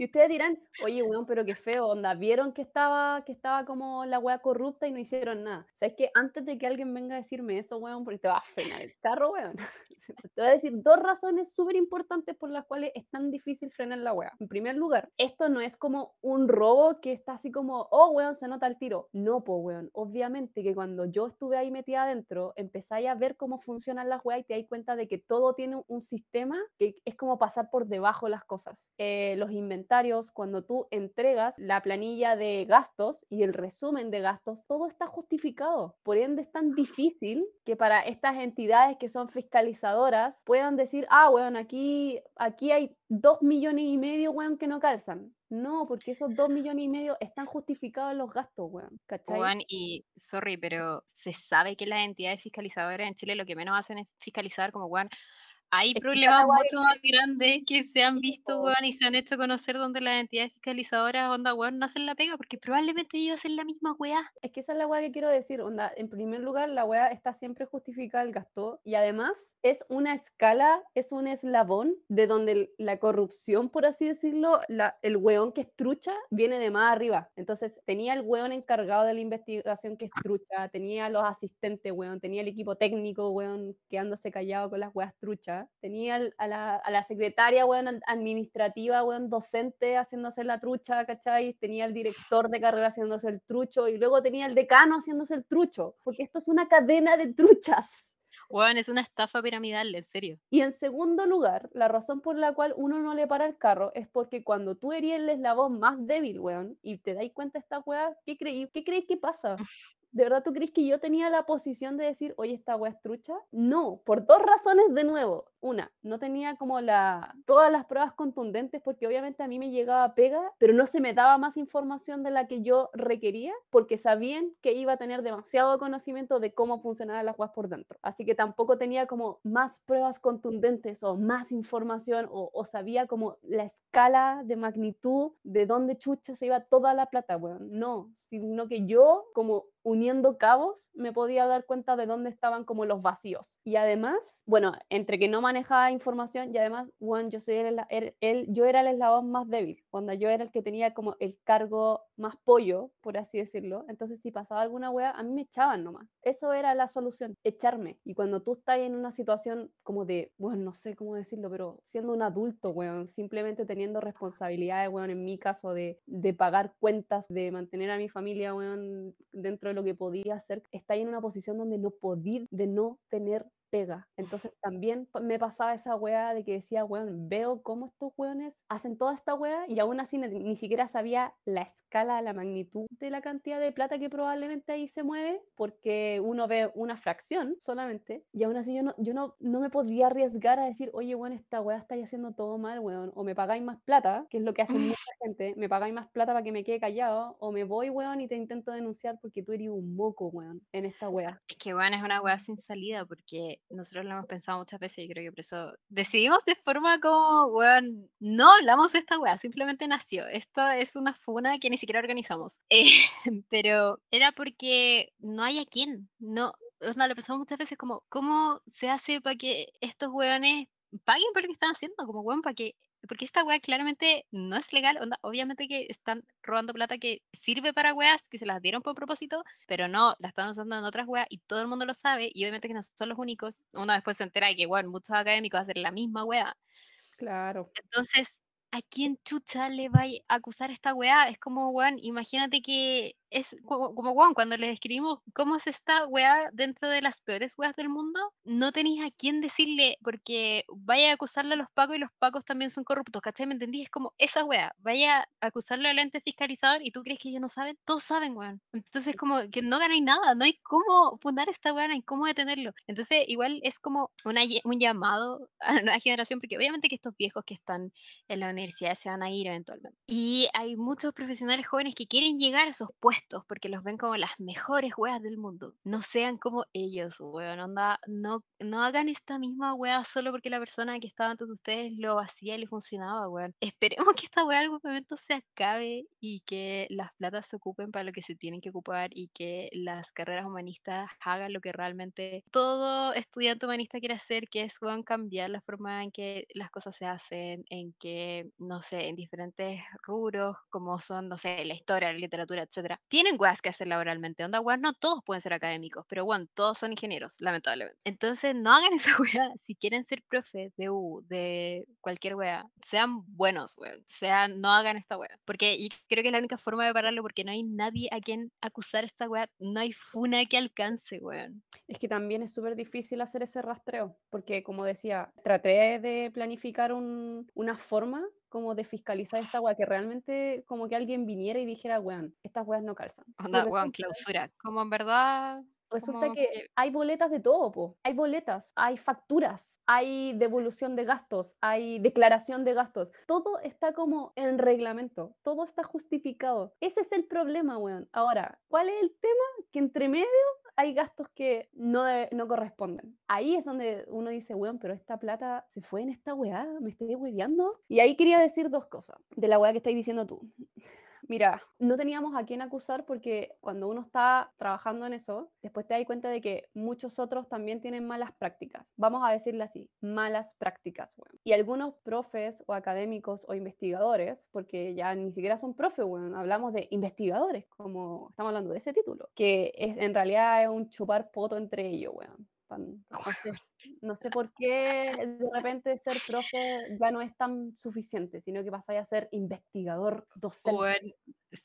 Y ustedes dirán, oye, weón, pero qué feo, onda, vieron que estaba, que estaba como la weá corrupta y no hicieron nada. O sea, que antes de que alguien venga a decirme eso, weón, porque te va a frenar el carro, weón, te voy a decir dos razones súper importantes por las cuales es tan difícil frenar la weá. En primer lugar, esto no es como un robo que está así como, oh, weón, se nota el tiro. No, po, weón. Obviamente que cuando yo estuve ahí metida adentro, empezáis a ver cómo funcionan las weas y te das cuenta de que todo tiene un sistema que es como pasar por debajo las cosas. Eh, los inventarios cuando tú entregas la planilla de gastos y el resumen de gastos, todo está justificado. Por ende, es tan difícil que para estas entidades que son fiscalizadoras puedan decir, ah, bueno, aquí, aquí hay dos millones y medio, weón, que no calzan. No, porque esos dos millones y medio están justificados en los gastos, weón. ¿Cachai? y sorry, pero se sabe que las entidades fiscalizadoras en Chile lo que menos hacen es fiscalizar como, weón, hay problemas mucho más grandes que se han visto, weón, y se han hecho conocer donde las entidades fiscalizadoras, onda, weón, no hacen la pega, porque probablemente ellos hacen la misma weá. Es que esa es la weá que quiero decir, onda, en primer lugar, la weá está siempre justificada el gasto, y además es una escala, es un eslabón de donde la corrupción, por así decirlo, la, el weón que es trucha viene de más arriba. Entonces, tenía el weón encargado de la investigación que es trucha, tenía los asistentes, weón, tenía el equipo técnico, weón, quedándose callado con las weas truchas tenía a la, a la secretaria, weón, administrativa, weón, docente haciéndose la trucha, ¿cachai? Tenía el director de carrera haciéndose el trucho y luego tenía el decano haciéndose el trucho, porque esto es una cadena de truchas. Weón, es una estafa piramidal, en serio. Y en segundo lugar, la razón por la cual uno no le para el carro es porque cuando tú eres el eslabón más débil, weón, y te dais cuenta de esta weá, ¿qué creí? ¿Qué crees que pasa? ¿De verdad tú crees que yo tenía la posición de decir, oye, esta weá es trucha? No, por dos razones de nuevo. Una, no tenía como la, todas las pruebas contundentes porque obviamente a mí me llegaba pega, pero no se me daba más información de la que yo requería porque sabían que iba a tener demasiado conocimiento de cómo funcionaban las weas por dentro. Así que tampoco tenía como más pruebas contundentes o más información o, o sabía como la escala de magnitud de dónde chucha se iba toda la plata, weón. No, sino que yo como uniendo cabos me podía dar cuenta de dónde estaban como los vacíos. Y además, bueno, entre que no manejaba información y además, bueno, yo soy el, yo era el eslabón más débil, cuando yo era el que tenía como el cargo más pollo, por así decirlo. Entonces, si pasaba alguna wea, a mí me echaban nomás. Eso era la solución, echarme. Y cuando tú estás en una situación como de, bueno, no sé cómo decirlo, pero siendo un adulto, weón, simplemente teniendo responsabilidades, weón, en mi caso, de, de pagar cuentas, de mantener a mi familia, weón, dentro lo que podía hacer, está en una posición donde no podía, de no tener pega. Entonces también me pasaba esa wea de que decía, weón, veo cómo estos weones hacen toda esta wea y aún así ni, siquiera sabía la escala, la magnitud de la cantidad de plata que probablemente ahí se mueve, porque uno ve una fracción solamente y aún así yo no, yo no, no me podía arriesgar a decir, oye, weón, esta wea está haciendo todo mal, weón, o me pagáis más plata, que es lo que hace mucha gente, me pagáis más plata para que me quede callado, o me voy, weón, y te intento denunciar porque tú eres un moco, weón, en esta wea. Es que, weón, es una wea sin salida porque nosotros lo hemos pensado muchas veces y creo que por eso decidimos de forma como, weón, no hablamos de esta weá, simplemente nació. Esto es una funa que ni siquiera organizamos. Eh, pero era porque no hay a quién. No, o sea, lo pensamos muchas veces como, ¿cómo se hace para que estos weones paguen por lo que están haciendo? Como, weón, para que porque esta weá claramente no es legal, onda, obviamente que están robando plata que sirve para weas que se las dieron por propósito, pero no, la están usando en otras weas y todo el mundo lo sabe y obviamente que no son los únicos, uno después se entera de que, bueno, muchos académicos hacen la misma wea. Claro. Entonces, ¿a quién chucha le va a acusar esta weá? Es como, weón, imagínate que es como, weón, cuando les escribimos cómo es esta weá dentro de las peores weas del mundo, no tenéis a quién decirle, porque vaya a acusarle a los pacos y los pacos también son corruptos, ¿cachai? ¿Me entendí? Es como esa weá, vaya a acusarle al ente fiscalizador y tú crees que ellos no saben, todos saben, weón. Entonces, como que no ganáis nada, no hay cómo fundar esta weá, no hay cómo detenerlo. Entonces, igual es como una, un llamado a la nueva generación, porque obviamente que estos viejos que están en la universidad se van a ir eventualmente. Y hay muchos profesionales jóvenes que quieren llegar a esos puestos porque los ven como las mejores weas del mundo. No sean como ellos, weón. Onda, no, no hagan esta misma wea solo porque la persona que estaba antes de ustedes lo hacía y le funcionaba, weón. Esperemos que esta wea en algún momento se acabe y que las platas se ocupen para lo que se tienen que ocupar y que las carreras humanistas hagan lo que realmente todo estudiante humanista quiere hacer, que es weón, cambiar la forma en que las cosas se hacen, en que, no sé, en diferentes rubros, como son, no sé, la historia, la literatura, etcétera, tienen weas que hacer laboralmente. Onda, weón, no todos pueden ser académicos, pero weón, todos son ingenieros, lamentablemente. Entonces, no hagan esa wea. Si quieren ser profes de U, de cualquier wea, sean buenos, weón. Sean, no hagan esta wea. Porque y creo que es la única forma de pararlo, porque no hay nadie a quien acusar esta wea. No hay funa que alcance, weón. Es que también es súper difícil hacer ese rastreo, porque como decía, traté de planificar un- una forma como de fiscalizar esta weá, que realmente como que alguien viniera y dijera, weón, estas weas no calzan. Onda, weón, clausura. Como en verdad, Resulta como que hay boletas de todo, po. Hay boletas, hay facturas, hay devolución de gastos, hay declaración de gastos. Todo está como en reglamento, todo está justificado. Ese es el problema, weón. Ahora, ¿cuál es el tema? Que entre medio hay gastos que no, de- no corresponden. Ahí es donde uno dice, weón, pero esta plata se fue en esta weá, me estoy hueveando. Y ahí quería decir dos cosas de la weá que estás diciendo tú. Mira, no teníamos a quién acusar porque cuando uno está trabajando en eso, después te das cuenta de que muchos otros también tienen malas prácticas. Vamos a decirle así, malas prácticas, weón. Y algunos profes o académicos o investigadores, porque ya ni siquiera son profes, weón, hablamos de investigadores, como estamos hablando de ese título, que es, en realidad es un chupar poto entre ellos, weón. Pan- no sé por qué de repente ser profe ya no es tan suficiente, sino que pasáis a ser investigador, docente. Weón,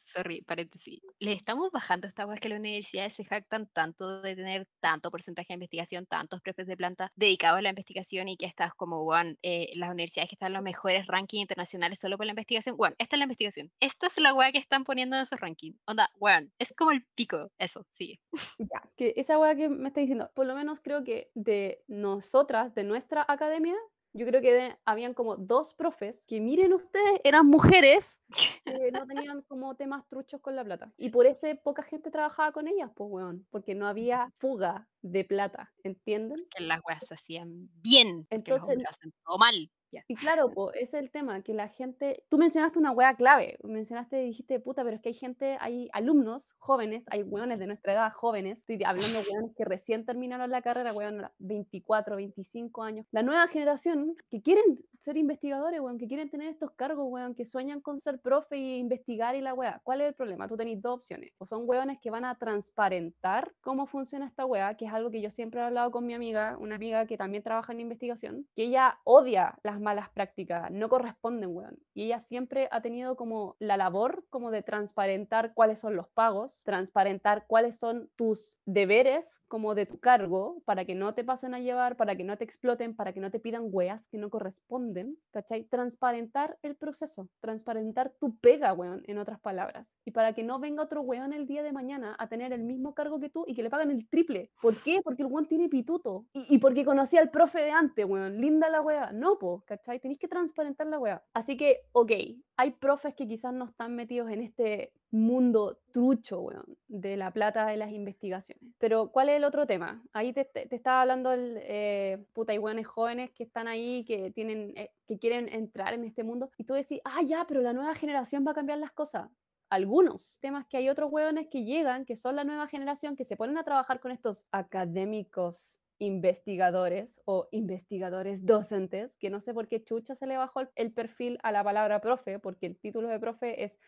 sorry, paréntesis. Le estamos bajando esta weá que las universidades se jactan tanto de tener tanto porcentaje de investigación, tantos profes de planta dedicados a la investigación y que estas como, weón, eh, las universidades que están en los mejores rankings internacionales solo por la investigación. Weón, esta es la investigación. Esta es la weá que están poniendo en esos rankings. Onda, weón, es como el pico. Eso, sigue. Ya, que esa weá que me está diciendo, por lo menos creo que de nosotras, de nuestra academia, yo creo que de- habían como dos profes que, miren ustedes, eran mujeres que no tenían como temas truchos con la plata. Y por eso poca gente trabajaba con ellas, pues weón, porque no había fuga de plata, ¿entienden? Que las weas se hacían bien, los Entonces, hombres hacen todo mal. Ya. y claro, po, ese es el tema, que la gente, tú mencionaste una wea clave, mencionaste, dijiste, puta, pero es que hay gente, hay alumnos jóvenes, hay weones de nuestra edad jóvenes, estoy hablando de weones que recién terminaron la carrera, weón, 24, 25 años, la nueva generación que quieren ser investigadores, weón, que quieren tener estos cargos, weón, que sueñan con ser profe y investigar y la wea. ¿Cuál es el problema? Tú tenés dos opciones, o son weones que van a transparentar cómo funciona esta wea, que es algo que yo siempre he hablado con mi amiga, una amiga que también trabaja en investigación, que ella odia las malas prácticas, no corresponden, weón. Y ella siempre ha tenido como la labor como de transparentar cuáles son los pagos, transparentar cuáles son tus deberes como de tu cargo, para que no te pasen a llevar, para que no te exploten, para que no te pidan weas que no corresponden, ¿cachai? Transparentar el proceso, transparentar tu pega, weón, en otras palabras. Y para que no venga otro weón el día de mañana a tener el mismo cargo que tú y que le paguen el triple. ¿Por qué? Porque el weón tiene pituto. Y, y porque conocía al profe de antes, weón. Linda la wea. No, po, ¿cachai? Tenéis que transparentar la wea. Así que, ok, hay profes que quizás no están metidos en este mundo trucho, weón, de la plata de las investigaciones. Pero, ¿cuál es el otro tema? Ahí te, te- te estaba hablando el, eh, puta, hay weones jóvenes que están ahí, que tienen, eh, que quieren entrar en este mundo, y tú decís, ah, ya, pero la nueva generación va a cambiar las cosas. Algunos temas que hay otros hueones que llegan, que son la nueva generación, que se ponen a trabajar con estos académicos investigadores o investigadores docentes, que no sé por qué chucha se le bajó el, el perfil a la palabra profe, porque el título de profe es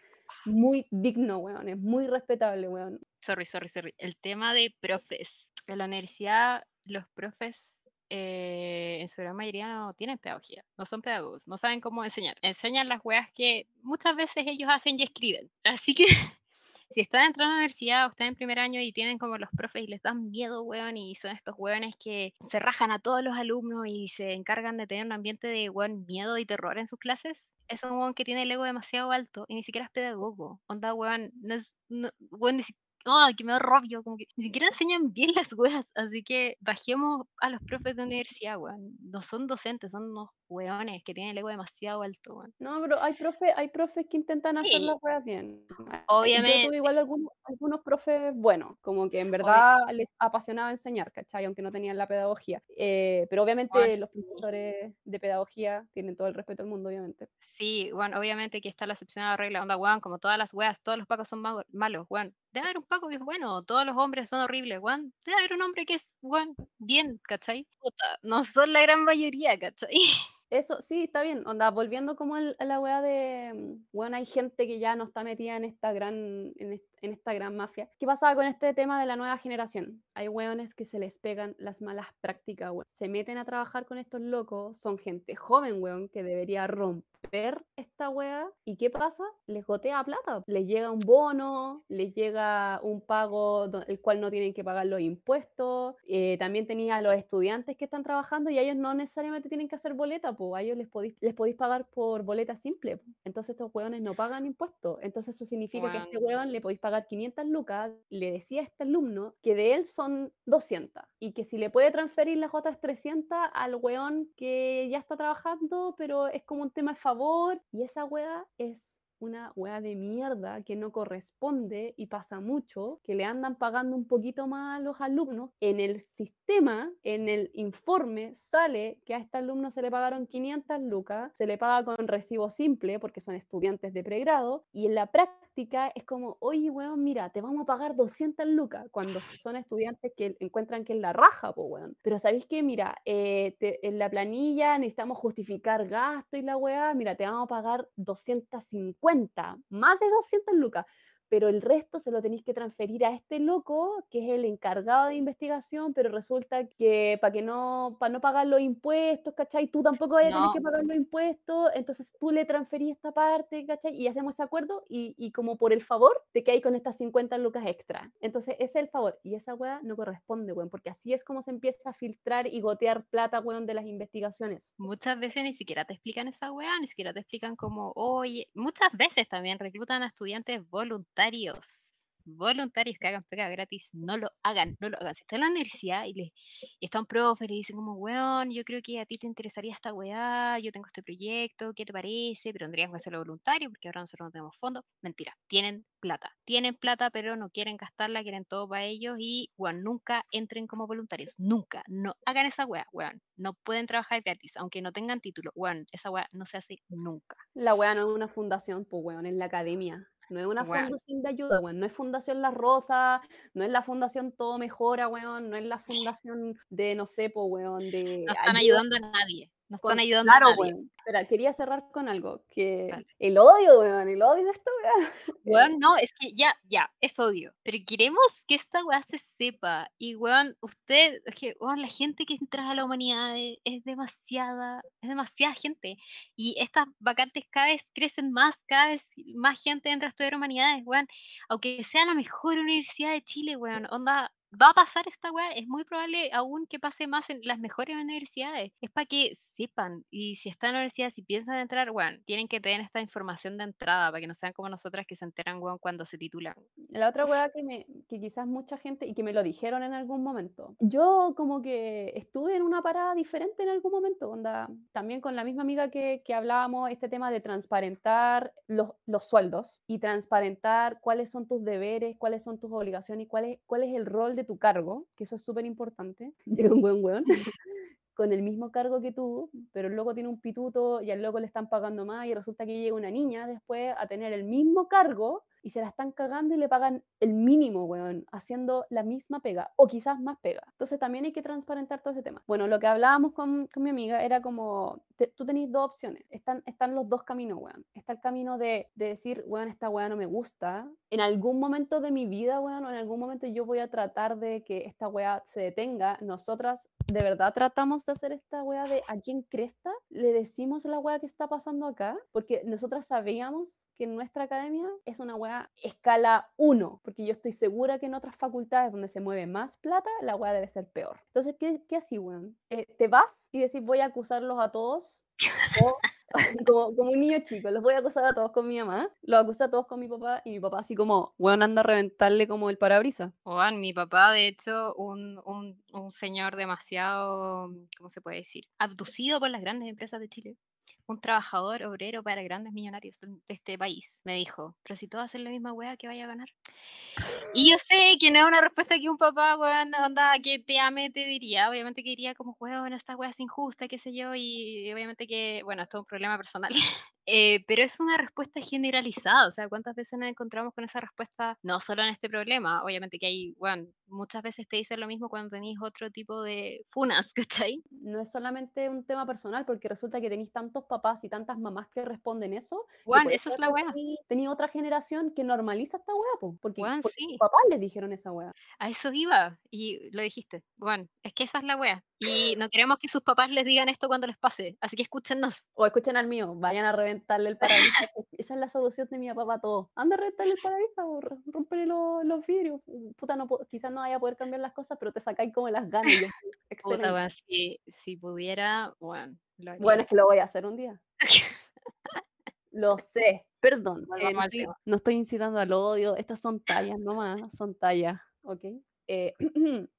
muy digno, weón, es muy respetable, weón. Sorry, sorry, sorry. El tema de profes. En la universidad, los profes eh, en su gran mayoría no tienen pedagogía, no son pedagogos, no saben cómo enseñar. Enseñan las weas que muchas veces ellos hacen y escriben. Así que si están entrando a la universidad o están en primer año y tienen como los profes y les dan miedo, weón, y son estos weones que se rajan a todos los alumnos y se encargan de tener un ambiente de, weón, miedo y terror en sus clases, es un weón que tiene el ego demasiado alto y ni siquiera es pedagogo. Onda, weón, no es, no, ¡Ay, que me da rabia! Como que ni siquiera enseñan bien las weas, así que bajemos a los profes de universidad, weón. No son docentes, son unos weones que tienen el ego demasiado alto, weón. No, pero hay profe hay profes que intentan hacer Sí, las cosas bien. Ah, yo obviamente, tuve igual algunos algunos profes buenos, como que en verdad les apasionaba enseñar, ¿cachai? Aunque no tenían la pedagogía. Eh, pero obviamente los sí. profesores de pedagogía tienen todo el respeto del mundo, obviamente. Sí, bueno, obviamente que está la excepción a la regla, onda, weón, como todas las weas, todos los pacos son malos, weón. Debe haber un paco que es bueno, todos los hombres son horribles, weón. Debe haber un hombre que es, weón, bien, ¿cachai? Puta, no son la gran mayoría, ¿cachai? Eso, sí, está bien. Onda, volviendo como al- a la weá de, bueno, hay gente que ya no está metida en esta gran, en, en esta gran mafia. ¿Qué pasaba con este tema de la nueva generación? Hay weones que se les pegan las malas prácticas, weón. Se meten a trabajar con estos locos, son gente joven, weón, que debería romper esta weá. ¿Y qué pasa? Les gotea plata. Les llega un bono, les llega un pago el cual no tienen que pagar los impuestos. eh, también tenía a los estudiantes que están trabajando y a ellos no necesariamente tienen que hacer boleta, pues a ellos les podéis, les podéis pagar por boleta simple. po. Entonces estos hueones no pagan impuestos. Entonces eso significa que a este hueón le podéis pagar 500 lucas. Le decía a este alumno que de él son 200 y que si le puede transferir las otras 300 al hueón que ya está trabajando, pero es como un tema de favor y esa hueá es una hueá de mierda que no corresponde y pasa mucho, que le andan pagando un poquito más a los alumnos. En el sistema, en el informe, sale que a este alumno se le pagaron 500 lucas, se le paga con recibo simple porque son estudiantes de pregrado y en la práctica es como, oye, weón, mira, te vamos a pagar 200 lucas cuando son estudiantes que encuentran que es la raja, pues, weón. Pero ¿sabéis qué? Mira, eh, en la planilla necesitamos justificar gasto y la weá, mira, te vamos a pagar 250, más de 200 lucas, pero el resto se lo tenéis que transferir a este loco, que es el encargado de investigación, pero resulta que para que no, para no pagar los impuestos, ¿cachai? Tú tampoco vas a tener no, que pagar los impuestos, entonces tú le transferís esta parte, ¿cachai? Y hacemos ese acuerdo y, y como por el favor te quedáis con estas 50 lucas extra. Entonces ese es el favor y esa weá no corresponde, weón, porque así es como se empieza a filtrar y gotear plata, weón, de las investigaciones. muchas veces ni siquiera te explican esa weá, ni siquiera te explican como, oye, muchas veces también reclutan a estudiantes voluntarios. Voluntarios que hagan pega gratis, no lo hagan, no lo hagan. Si están en la universidad y, le, y está un profe le dicen como, weón, yo creo que a ti te interesaría esta weá, yo tengo este proyecto, ¿qué te parece? Pero tendrías que hacerlo voluntario porque ahora nosotros no tenemos fondos. Mentira, tienen plata. Tienen plata, pero no quieren gastarla, quieren todo para ellos y, weón, nunca entren como voluntarios. Nunca. No hagan esa weá, weón. No pueden trabajar gratis, aunque no tengan título. Weón, esa weá no se hace nunca. La weá no es una fundación, pues weón, es la academia. No es una fundación de ayuda, weón. No es Fundación La Rosa, no es la fundación Todo Mejora, weón. No es la fundación de, no sé, pues weón, de no están ayuda ayudando a nadie. No con... están ayudando Claro, weón. Espera, quería cerrar con algo, que el odio, weón, el odio de esta weá. Weón, no, es que ya, ya, es odio. Pero queremos que esta weá se sepa. Y weón, usted, es que, weón, la gente que entra a la humanidad es, es demasiada, es demasiada gente. Y estas vacantes cada vez crecen más, cada vez más gente entra a estudiar humanidades, weón. Aunque sea la mejor universidad de Chile, weón. Onda, va a pasar esta weá. Es muy probable aún que pase más en las mejores universidades. Es para que sepan. Y si están en la universidad, si piensan entrar, weón, tienen que tener esta información de entrada para que no sean como nosotras que se enteran, weón, cuando se titulan. La otra weá que, me, que quizás mucha gente, y que me lo dijeron en algún momento, yo como que estuve en una parada diferente en algún momento, onda, también con la misma amiga que, que hablábamos, este tema de transparentar los, los sueldos y transparentar cuáles son tus deberes, cuáles son tus obligaciones y cuál es, cuál es el rol de tu cargo, que eso es súper importante. Llega un buen weón con el mismo cargo que tú, pero el loco tiene un pituto y al loco le están pagando más y resulta que llega una niña después a tener el mismo cargo y se la están cagando y le pagan el mínimo, weón, haciendo la misma pega o quizás más pega. Entonces también hay que transparentar todo ese tema. Bueno, lo que hablábamos con, con mi amiga era como, tú tenés dos opciones, están, están los dos caminos, weón. Está el camino de, de decir, weón, esta weá no me gusta. En algún momento de mi vida, weón, o en algún momento yo voy a tratar de que esta weá se detenga. Nosotras de verdad tratamos de hacer esta wea de aquí en Cresta, le decimos la wea que está pasando acá, porque nosotras sabíamos que nuestra academia es una wea escala 1, porque yo estoy segura que en otras facultades donde se mueve más plata, la wea debe ser peor. Entonces, ¿qué, qué así, weón? Eh, ¿Te vas y decís voy a acusarlos a todos? como, como un niño chico, los voy a acusar a todos con mi mamá, los acusa a todos con mi papá y mi papá así como, weón, anda a reventarle como el parabrisas. Juan, mi papá, de hecho, un, un, un señor demasiado, ¿cómo se puede decir? Abducido por las grandes empresas de Chile. Un trabajador obrero para grandes millonarios de este país me dijo, pero si todos hacen la misma wea, que vaya a ganar? Y yo sé que no es una respuesta que un papá, weón, onda, que te ame, te diría. Obviamente que diría como, weón, esta wea es injusta, qué sé yo, y obviamente que, bueno, esto es un problema personal. Eh, pero es una respuesta generalizada, o sea, ¿cuántas veces nos encontramos con esa respuesta? No solo en este problema, obviamente que hay, bueno, muchas veces te dicen lo mismo cuando tenéis otro tipo de funas, ¿cachai? No es solamente un tema personal, porque resulta que tenéis tantos papás y tantas mamás que responden eso. Juan, esa es la wea. tení- tení otra generación que normaliza esta wea, po, porque, Juan, porque sus sí. papás les dijeron esa wea. A eso iba, y lo dijiste. Bueno, es que esa es la wea. Y no queremos que sus papás les digan esto cuando les pase, así que escúchennos. O escuchen al mío, vayan a reventarle el parabrisas. esa es la solución de mi papá para todo. Anda a reventarle el parabrisas, o r- rómpele lo- los vidrios. Puta, no, quizás no vaya a poder cambiar las cosas, pero te sacáis como las ganas. Puta, weón, si, si pudiera, bueno. Bueno, es que lo voy a hacer un día. Lo sé. Perdón, eh, estoy, no estoy incitando al odio. Estas son tallas nomás, son tallas, ¿ok? Eh,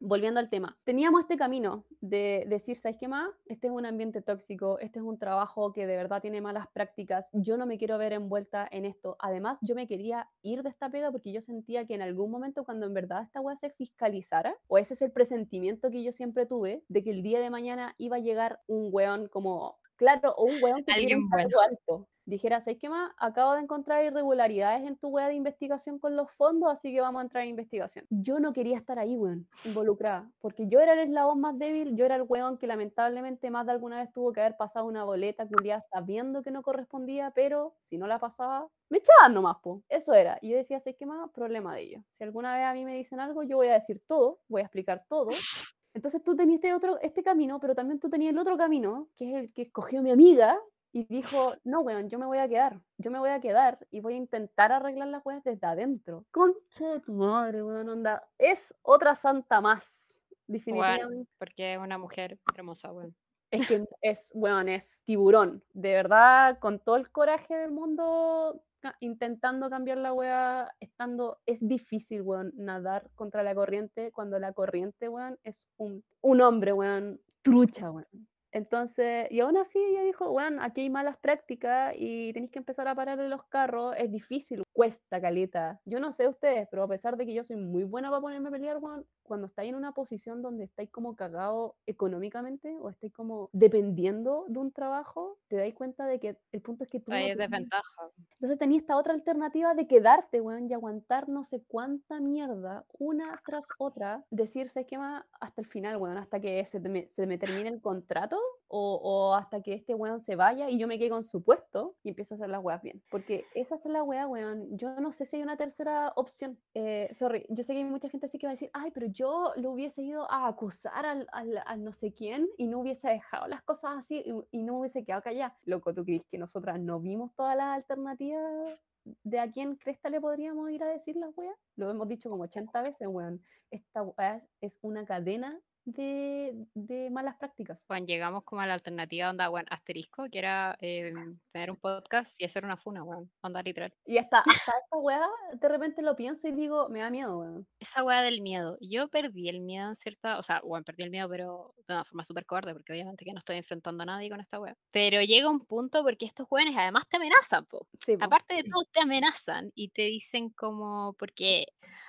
volviendo al tema. Teníamos este camino de decir, ¿sabes qué más? Este es un ambiente tóxico, este es un trabajo que de verdad tiene malas prácticas, yo no me quiero ver envuelta en esto. Además, yo me quería ir de esta pega porque yo sentía que en algún momento cuando en verdad esta weá se fiscalizara, o ese es el presentimiento que yo siempre tuve, de que el día de mañana iba a llegar un weón como, claro, o un weón que Alguien un bueno. cargo alto. Dijera, ¿sabes qué más? Acabo de encontrar irregularidades en tu wea de investigación con los fondos, así que vamos a entrar en investigación. Yo no quería estar ahí, weón, involucrada, porque yo era el eslabón más débil, yo era el weón que lamentablemente más de alguna vez tuvo que haber pasado una boleta culiada sabiendo que no correspondía, pero si no la pasaba, me echaban nomás, po. Eso era. Y yo decía, ¿sabes qué más? Problema de ellos. Si alguna vez a mí me dicen algo, yo voy a decir todo, voy a explicar todo, entonces tú tenías este otro, este camino, pero también tú tenías el otro camino, que es el que escogió mi amiga, y dijo, no, weón, yo me voy a quedar, yo me voy a quedar y voy a intentar arreglar las weas desde adentro. Concha de tu madre, weón, onda. Es otra santa más, definitivamente. porque es una mujer hermosa, weón. Es que es, weón, es tiburón. De verdad, con todo el coraje del mundo, intentando cambiar la wea, estando, es difícil, weón, nadar contra la corriente cuando la corriente, weón, es un, un hombre, weón, trucha, weón. Entonces, y aún así ella dijo, weón, aquí hay malas prácticas y tenéis que empezar a pararle los carros, es difícil, cuesta caleta. Yo no sé ustedes, pero a pesar de que yo soy muy buena para ponerme a pelear, cuando estáis en una posición donde estáis como cagado económicamente o estáis como dependiendo de un trabajo, te dais cuenta de que el punto es que tú no Ahí es tenías- desventaja. entonces tenía esta otra alternativa de quedarte, weón, y aguantar no sé cuánta mierda, una tras otra, decirse que más hasta el final, weón, hasta que se, me, se me termine el contrato o, hasta que este weón se vaya y yo me quede con su puesto y empiezo a hacer las weas bien. Porque esa es la wea, weón. Yo no sé si hay una tercera opción. Eh, sorry, yo sé que hay mucha gente así que va a decir, ay, pero yo lo hubiese ido a acusar al, al, no sé quién y no hubiese dejado las cosas así y, y no hubiese quedado callada. Loco, ¿tú crees que nosotras no vimos todas las alternativas de a quién cresta le podríamos ir a decir las weas? Lo hemos dicho como 80 veces, weón. Esta wea es una cadena de, de malas prácticas. Juan, llegamos como a la alternativa onda, weón, asterisco, que era eh, tener un podcast y hacer una funa, weón, onda literal. Y hasta, hasta esta weá, de repente lo pienso y digo, me da miedo, weón. Esa weá del miedo. Yo perdí el miedo en cierta, o sea, bueno, perdí el miedo, pero de una forma súper cobarde, porque obviamente que no estoy enfrentando a nadie con esta weá. Pero llega un punto porque estos jóvenes además te amenazan, po. Sí, po. Aparte de todo, te amenazan y te dicen como, porque,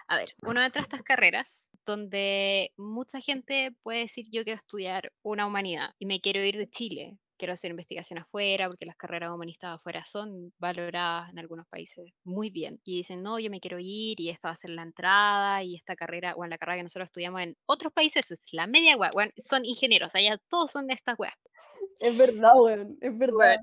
a ver, uno entra a estas carreras donde mucha gente puede decir yo quiero estudiar una humanidad y me quiero ir de Chile, quiero hacer investigación afuera, porque las carreras humanistas afuera son valoradas en algunos países muy bien. Y dicen, no, yo me quiero ir y esta va a ser la entrada y esta carrera, o en la carrera que nosotros estudiamos en otros países es la media weón, son ingenieros, allá todos son de estas weas. Es verdad, weón, es verdad.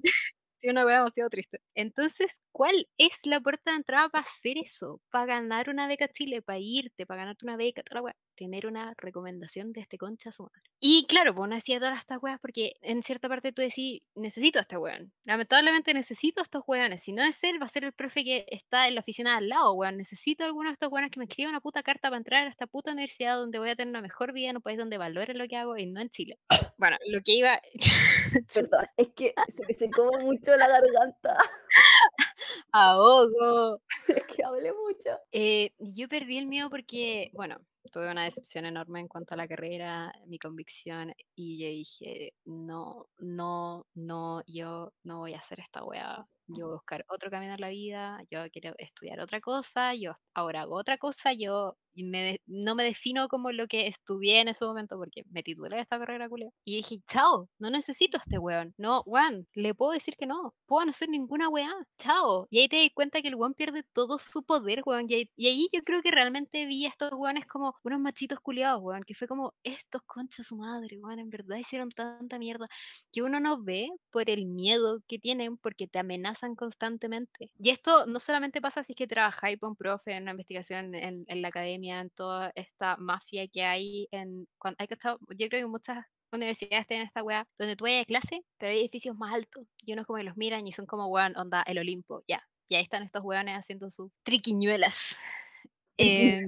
Una wea demasiado triste. Entonces, ¿cuál es la puerta de entrada para hacer eso? Para ganar una beca Chile, para irte, para ganarte una beca, toda la wea. Tener una recomendación de este concha a su madre. Y claro, pues no hacía todas estas weas porque en cierta parte tú decís, necesito a este weón. Lamentablemente necesito a estos weones. Si no es él, va a ser el profe que está en la oficina al lado, weón. Necesito a alguno de estos weones que me escriba una puta carta para entrar a esta puta universidad donde voy a tener una mejor vida en un país donde valore lo que hago y no en Chile. Bueno, lo que iba... Perdón, es que se me secó mucho la garganta. Ahogo. Es que hablé mucho. Eh, yo perdí el miedo porque, bueno, tuve una decepción enorme en cuanto a la carrera, mi convicción, y yo dije, no, no, no, yo no voy a hacer esta weá. Yo voy a buscar otro camino en la vida, yo quiero estudiar otra cosa, yo ahora hago otra cosa, yo me no me defino como lo que estudié en ese momento porque me titulé esta carrera culia. Y dije, chao, no necesito a este weón. No, weón, le puedo decir que no. Puedo no hacer ninguna weá. Chao. Y ahí te das cuenta que el weón pierde todo su poder, weón. Y ahí, yo creo que realmente vi a estos weones como unos machitos culiados, weón. Que fue como, estos conchas su madre, weón. En verdad hicieron tanta mierda que uno no ve por el miedo que tienen porque te amenazan constantemente. Y esto no solamente pasa si es que trabajáis con un profe en una investigación en, en la academia en toda esta mafia que hay en cuando hay que estar, yo creo que muchas universidades tienen esta weá donde tú vayas a clase, pero hay edificios más altos y unos como que los miran y son como weón, onda el Olimpo, ya, y ahí están estos weones haciendo sus triquiñuelas. Eh,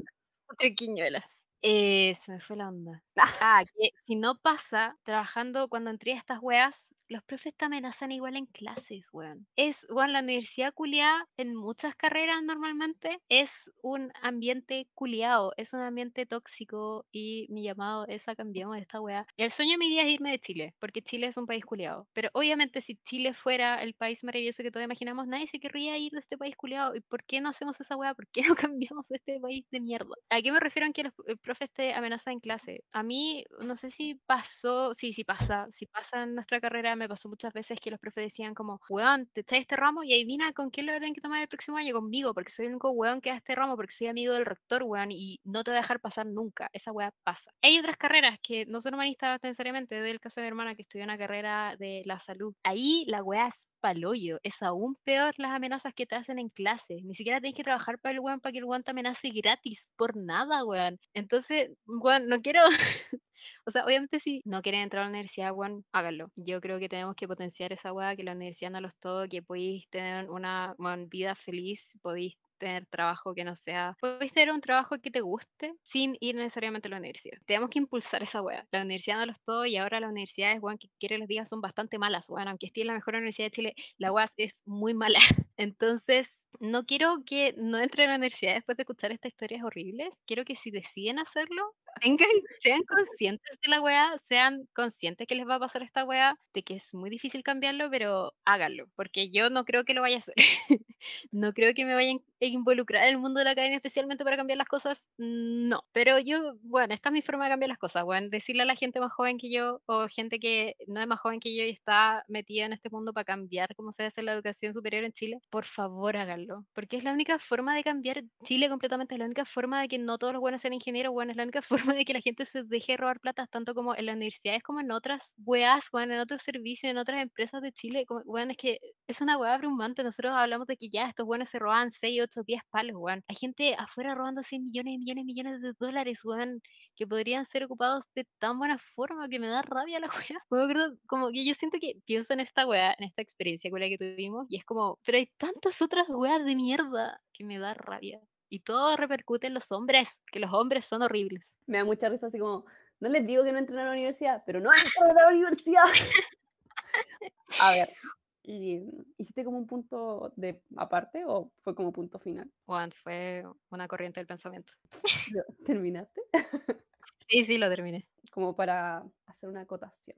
triquiñuelas. Eh, se me fue la onda. Ah, que si no pasa trabajando cuando entré a estas weas, los profes te amenazan igual en clases, weón. Es, weón, la universidad culiada en muchas carreras normalmente es un ambiente culiado, es un ambiente tóxico y mi llamado es a cambiamos esta weá. El sueño de mi vida es irme de Chile, porque Chile es un país culiado. Pero obviamente si Chile fuera el país maravilloso que todos imaginamos, nadie se querría ir de este país culiado. ¿Y por qué no hacemos esa weá? ¿Por qué no cambiamos este país de mierda? ¿A qué me refiero en que los eh, profes te amenazan en clase? A mí, no sé si pasó, sí, sí pasa, si pasa en nuestra carrera me pasó muchas veces que los profes decían como, weón, te echáis este ramo y ahí vine con quién lo tienen que tomar el próximo año conmigo, porque soy el único weón que da este ramo, porque soy amigo del rector, weón, y no te voy a dejar pasar nunca. Esa weá pasa. Hay otras carreras que no son humanistas necesariamente, del caso de mi hermana que estudió una carrera de la salud. Ahí la weá es paloyo, es aún peor las amenazas que te hacen en clase. Ni siquiera tienes que trabajar para el weón para que el weón te amenace gratis, por nada, weón. Entonces, weón, no quiero O sea, obviamente si no quieren entrar a la universidad, bueno, háganlo. Yo creo que tenemos que potenciar esa weá, que la universidad no los todo, que podéis tener una, vida feliz, podéis tener trabajo que no sea, podéis tener un trabajo que te guste sin ir necesariamente a la universidad. Tenemos que impulsar esa weá. La universidad no los todo y ahora las universidades, weón, que quiere los días son bastante malas, bueno, aunque esté en la mejor universidad de Chile, la weá es muy mala. Entonces, no quiero que no entren a la universidad después de escuchar estas historias horribles. Quiero que si deciden hacerlo, Vengan, sean conscientes de la weá, sean conscientes que les va a pasar esta weá, de que es muy difícil cambiarlo, pero háganlo, porque yo no creo que lo vaya a hacer. no creo que me vayan a involucrar en el mundo de la academia especialmente para cambiar las cosas, no. Pero yo, bueno, esta es mi forma de cambiar las cosas, bueno, decirle a la gente más joven que yo, o gente que no es más joven que yo y está metida en este mundo para cambiar cómo se hace la educación superior en Chile, por favor háganlo, porque es la única forma de cambiar Chile completamente, es la única forma de que no todos los buenos sean ingenieros, bueno, es la única forma de que la gente se deje robar plata, tanto como en las universidades como en otras weas, bueno, en otros servicios, en otras empresas de Chile. bueno, es que es una wea abrumante. Nosotros hablamos de que ya estos buenos se roban 6, 8, 10 palos, weón. Hay gente afuera robando 100 millones, millones, millones de dólares, weón, que podrían ser ocupados de tan buena forma que me da rabia la wea. como que yo siento que pienso en esta wea, en esta experiencia que tuvimos, y es como, pero hay tantas otras weas de mierda que me da rabia y todo repercute en los hombres, que los hombres son horribles. Me da mucha risa así como, no les digo que no entren a la universidad, pero no entren a la universidad. a ver, ¿hiciste como un punto de aparte o fue como punto final? Juan, fue una corriente del pensamiento. ¿Terminaste? sí, sí, lo terminé. Como para hacer una acotación.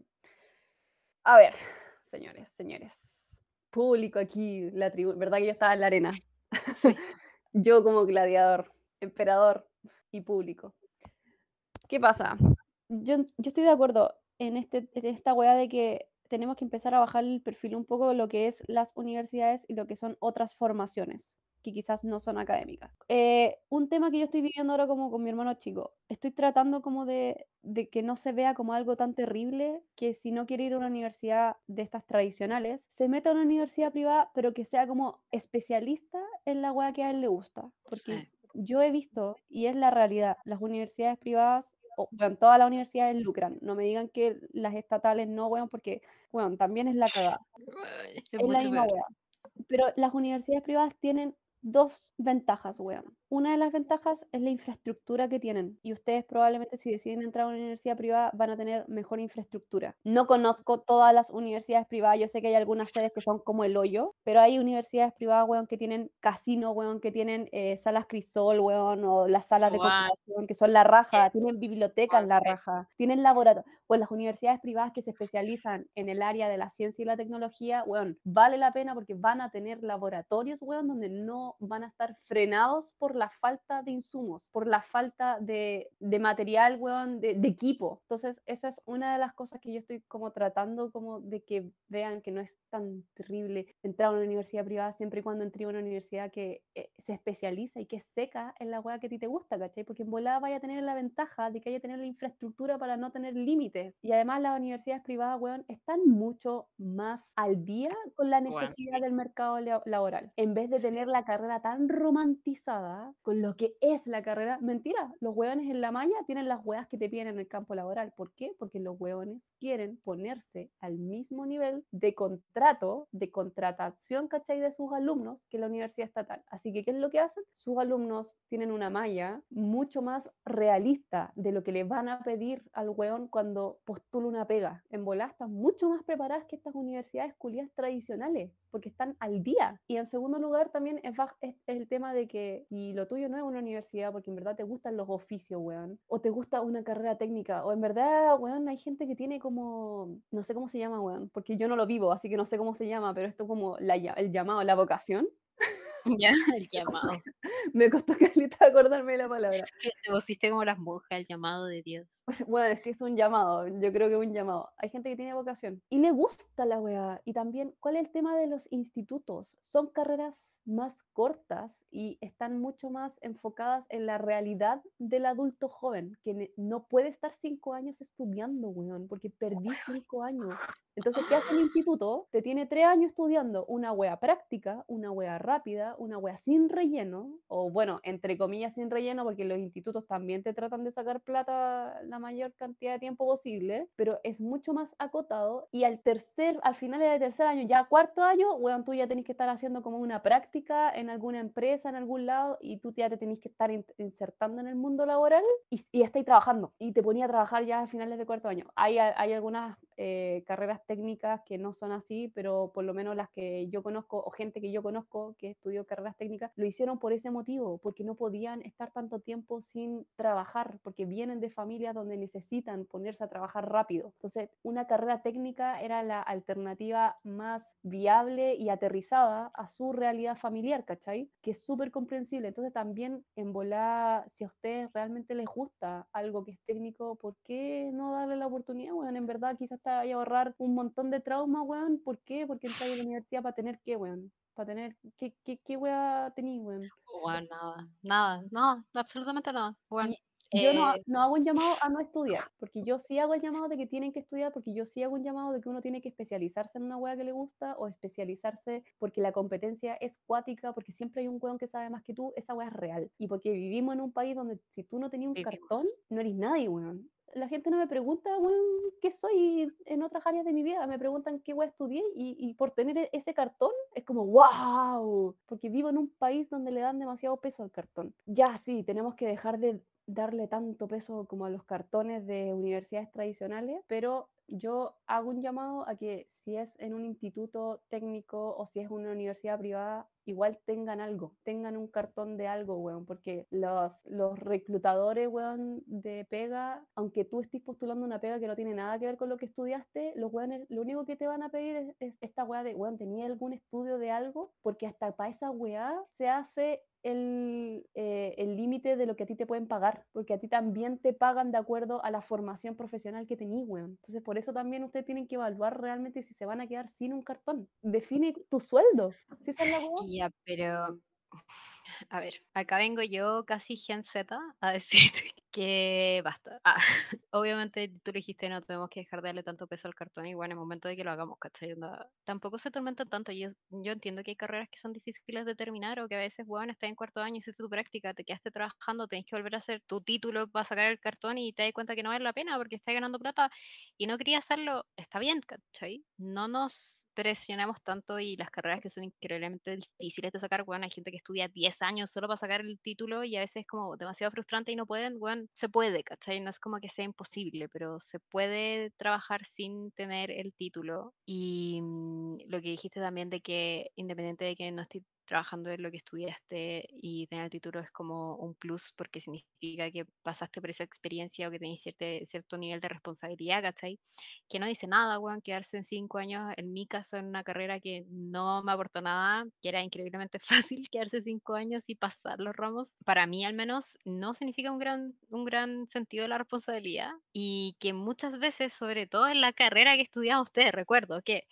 A ver, señores, señores. Público aquí, la tribu, ¿verdad que yo estaba en la arena? Sí. yo como gladiador, emperador y público. ¿Qué pasa? Yo, yo estoy de acuerdo en, este, en esta weá de que tenemos que empezar a bajar el perfil un poco de lo que es las universidades y lo que son otras formaciones que quizás no son académicas. Eh, un tema que yo estoy viviendo ahora como con mi hermano chico, estoy tratando como de, de, que no se vea como algo tan terrible que si no quiere ir a una universidad de estas tradicionales, se meta a una universidad privada, pero que sea como especialista en la weá que a él le gusta. Porque yo he visto, y es la realidad, las universidades privadas, o bueno, todas las universidades lucran. No me digan que las estatales no, weón, porque, weón, también es la cagada. Es Es la misma. Pero las universidades privadas tienen dos ventajas, weón. Una de las ventajas es la infraestructura que tienen. Y ustedes probablemente si deciden entrar a una universidad privada van a tener mejor infraestructura. No conozco todas las universidades privadas. Yo sé que hay algunas sedes que son como el hoyo, pero hay universidades privadas, weón, que tienen casino, weón, que tienen eh, salas crisol, weón, o las salas de computación, que son la raja, eh, tienen bibliotecas weón, la raja, tienen laboratorios. Pues las universidades privadas que se especializan en el área de la ciencia y la tecnología, weón, vale la pena porque van a tener laboratorios, weón, donde no van a estar frenados por la falta de insumos, por la falta de, de material, weón, de, de equipo. Entonces, esa es una de las cosas que yo estoy como tratando como de que vean que no es tan terrible entrar a una universidad privada siempre y cuando entre a una universidad que eh, se especializa y que es seca en la weá que a ti te gusta, ¿cachai? Porque en volada vaya a tener la ventaja de que haya tener la infraestructura para no tener límites. Y además las universidades privadas, weón, están mucho más al día con la necesidad sí. del mercado la- laboral. En vez de tener la carrera tan romantizada con lo que es la carrera, mentira, los weones en la malla tienen las weas que te piden en el campo laboral. ¿Por qué? Porque los weones quieren ponerse al mismo nivel de contrato, de contratación, ¿cachai? De sus alumnos que la universidad estatal. Así que, ¿qué es lo que hacen? Sus alumnos tienen una malla mucho más realista de lo que le van a pedir al weón cuando postula una pega. En volá están mucho más preparadas que estas universidades culiadas tradicionales, porque están al día. Y en segundo lugar también es, el tema de que si lo tuyo no es una universidad, porque en verdad te gustan los oficios, weón, o te gusta una carrera técnica, o en verdad, weón, hay gente que tiene como, no sé cómo se llama, weón, porque yo no lo vivo, así que no sé cómo se llama, pero esto como la el llamado, la vocación. Ya, el llamado. Me costó caleta acordarme de la palabra. Te pusiste como las monjas, el llamado de Dios. Bueno, es que es un llamado, yo creo que es un llamado. Hay gente que tiene vocación y le gusta la weá. Y también, ¿cuál es el tema de los institutos? Son carreras más cortas y están mucho más enfocadas en la realidad del adulto joven, que no puede estar cinco años estudiando, weón, porque perdí cinco años. Entonces, ¿qué hace el instituto? Te tiene tres años estudiando una wea práctica, una wea rápida, una wea sin relleno, o bueno, entre comillas sin relleno, porque los institutos también te tratan de sacar plata la mayor cantidad de tiempo posible, pero es mucho más acotado y al tercer, al final del tercer año, ya cuarto año, weón, tú ya tenés que estar haciendo como una práctica en alguna empresa, en algún lado, y tú ya te tenés que estar in- insertando en el mundo laboral y, y estáis trabajando. Y te ponía a trabajar ya a finales de cuarto año. Hay, hay algunas eh, carreras técnicas que no son así, pero por lo menos las que yo conozco o gente que yo conozco que estudió carreras técnicas lo hicieron por ese motivo, porque no podían estar tanto tiempo sin trabajar, porque vienen de familias donde necesitan ponerse a trabajar rápido. Entonces, una carrera técnica era la alternativa más viable y aterrizada a su realidad familiar, ¿cachai? Que es súper comprensible. Entonces, también en volar, si a ustedes realmente les gusta algo que es técnico, ¿por qué no darle la oportunidad, weón? En verdad, quizás te vaya a ahorrar un montón de trauma, weón. ¿Por qué? Porque entras a la universidad para tener qué, weón. Para tener, ¿qué, qué, qué weá tenís, weón? Weón, nada, nada, no, absolutamente nada. Weón, yo no, eh, no hago un llamado a no estudiar, porque yo sí hago el llamado de que tienen que estudiar, porque yo sí hago un llamado de que uno tiene que especializarse en una hueá que le gusta o especializarse porque la competencia es cuática, porque siempre hay un hueón que sabe más que tú, esa hueá es real. Y porque vivimos en un país donde si tú no tenías un vivimos. cartón, no eres nadie, weón. La gente no me pregunta, qué soy en otras áreas de mi vida. Me preguntan qué hueá estudié y, y por tener e- ese cartón es como, wow, porque vivo en un país donde le dan demasiado peso al cartón. Ya, sí, tenemos que dejar de darle tanto peso como a los cartones de universidades tradicionales, pero yo hago un llamado a que si es en un instituto técnico o si es una universidad privada, igual tengan algo, tengan un cartón de algo, weón, porque los, los reclutadores, weón, de pega, aunque tú estés postulando una pega que no tiene nada que ver con lo que estudiaste, los weones, lo único que te van a pedir es, es esta weá de, weón, ¿tenía algún estudio de algo? Porque hasta para esa weá se hace el eh, límite de lo que a ti te pueden pagar, porque a ti también te pagan de acuerdo a la formación profesional que tenís, weón. Entonces, por eso también ustedes tienen que evaluar realmente si se van a quedar sin un cartón. Define tu sueldo. Weá. Ya, pero a ver, acá vengo yo casi Gen Z a decir que basta. Ah, obviamente tú le dijiste, no tenemos que dejar de darle tanto peso al cartón y bueno, es momento de que lo hagamos, ¿cachai? Onda, tampoco se tormentan tanto. Yo, yo entiendo que hay carreras que son difíciles de terminar o que a veces, bueno, estás en cuarto año, hiciste tu práctica, te quedaste trabajando, tenés que volver a hacer tu título para sacar el cartón y te das cuenta que no vale la pena porque estás ganando plata y no quería hacerlo, está bien, ¿cachai? No nos presionamos tanto y las carreras que son increíblemente difíciles de sacar, bueno, hay gente que estudia 10 años solo para sacar el título y a veces es como demasiado frustrante y no pueden, bueno, se puede, ¿cachai? No es como que sea imposible, pero se puede trabajar sin tener el título. Y mm, lo que dijiste también de que independiente de que no esté trabajando en lo que estudiaste y tener el título es como un plus porque significa que pasaste por esa experiencia o que tenés cierto, cierto nivel de responsabilidad, ¿cachai? Que no dice nada, weón, quedarse en cinco años, en mi caso, en una carrera que no me aportó nada, que era increíblemente fácil quedarse cinco años y pasar los ramos, para mí al menos no significa un gran, un gran sentido de la responsabilidad y que muchas veces, sobre todo en la carrera que estudiamos ustedes, recuerdo que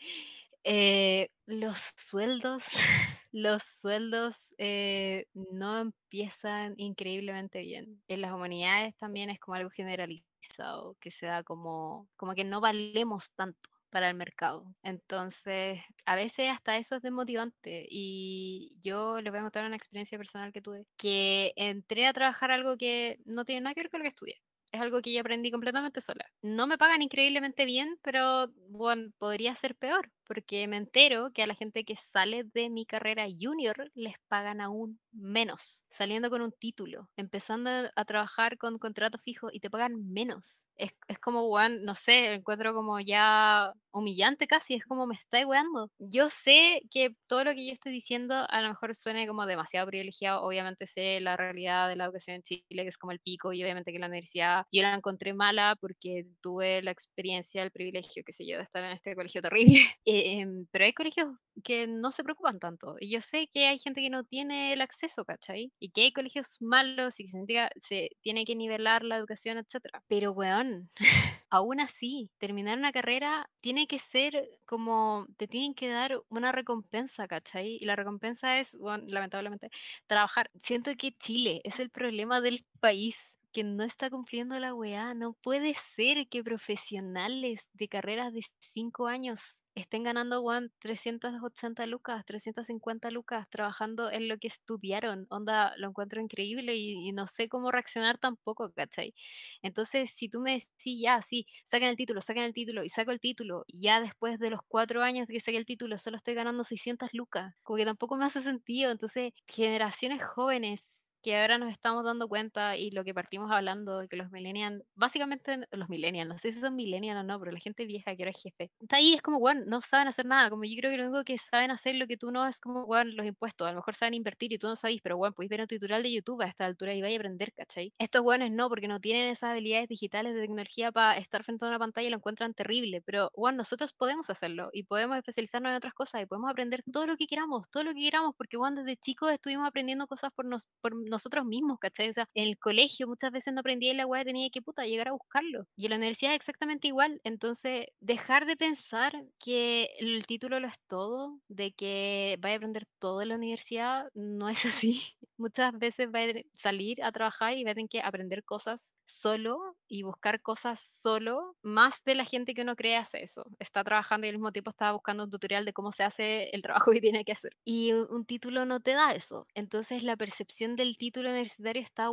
eh, los sueldos, los sueldos eh, no empiezan increíblemente bien. En las humanidades también es como algo generalizado, que se da como, como que no valemos tanto para el mercado. Entonces, a veces hasta eso es desmotivante. Y yo les voy a contar una experiencia personal que tuve, que entré a trabajar algo que no tiene nada que ver con lo que estudié es algo que yo aprendí completamente sola. No me pagan increíblemente bien, pero bueno, podría ser peor, porque me entero que a la gente que sale de mi carrera junior les pagan aún menos, saliendo con un título, empezando a trabajar con contrato fijo y te pagan menos. Es, es como, no sé, encuentro como ya humillante casi, es como me está weando. Yo sé que todo lo que yo estoy diciendo a lo mejor suene como demasiado privilegiado, obviamente sé la realidad de la educación en Chile, que es como el pico, y obviamente que la universidad yo la encontré mala porque tuve la experiencia, el privilegio, qué sé yo, de estar en este colegio terrible. Em, pero hay colegios que no se preocupan tanto. Y yo sé que hay gente que no tiene el acceso, ¿cachai? Y que hay colegios malos y que se, se tiene que nivelar la educación, etc. Pero, weón, aún así, terminar una carrera tiene que ser como, te tienen que dar una recompensa, ¿cachai? Y la recompensa es, bueno, lamentablemente, trabajar. Siento que Chile es el problema del país que no está cumpliendo la weá. No puede ser que profesionales de carreras de 5 años estén ganando, weón, 380 lucas, 350 lucas, trabajando en lo que estudiaron. Onda, lo encuentro increíble y, no sé cómo reaccionar tampoco, ¿cachai? Entonces, si tú me decís, ya, sí, saquen el título, saquen el título y saco el título, ya después de los cuatro años de que saqué el título, solo estoy ganando 600 lucas, como que tampoco me hace sentido. Entonces, generaciones jóvenes que ahora nos estamos dando cuenta y lo que partimos hablando, de que los millennials, básicamente los millennials, no sé si son millennials o no, pero la gente vieja que ahora es jefe, está ahí, es como, bueno, no saben hacer nada, como yo creo que lo único que saben hacer lo que tú no es como, bueno, los impuestos, a lo mejor saben invertir y tú no sabes, pero bueno, podéis ver un tutorial de YouTube a esta altura y vais a aprender, ¿cachai? Estos buenos no, porque no tienen esas habilidades digitales de tecnología para estar frente a una pantalla y lo encuentran terrible, pero bueno, nosotros podemos hacerlo y podemos especializarnos en otras cosas y podemos aprender todo lo que queramos, todo lo que queramos, porque bueno, desde chicos estuvimos aprendiendo cosas por, nos, nosotros mismos, ¿cachai? O sea, en el colegio muchas veces no aprendía y la weá tenía que puta llegar a buscarlo. Y en la universidad es exactamente igual. Entonces, dejar de pensar que el título lo es todo, de que vaya a aprender todo en la universidad, no es así. Muchas veces va a salir a trabajar y va a tener que aprender cosas solo y buscar cosas solo, más de la gente que uno cree hace eso. Está trabajando y al mismo tiempo está buscando un tutorial de cómo se hace el trabajo que tiene que hacer. Y un, título no te da eso. Entonces la percepción del título universitario está,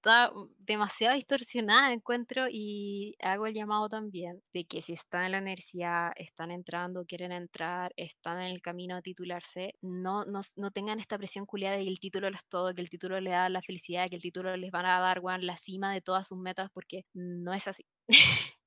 está demasiado distorsionada, encuentro, y hago el llamado también de que si están en la universidad, están entrando, quieren entrar, están en el camino a titularse, no, no, no tengan esta presión culiada de que el título lo es todo, que el título le da la felicidad, que el título les van a dar, la cima de todas sus metas, porque no es así.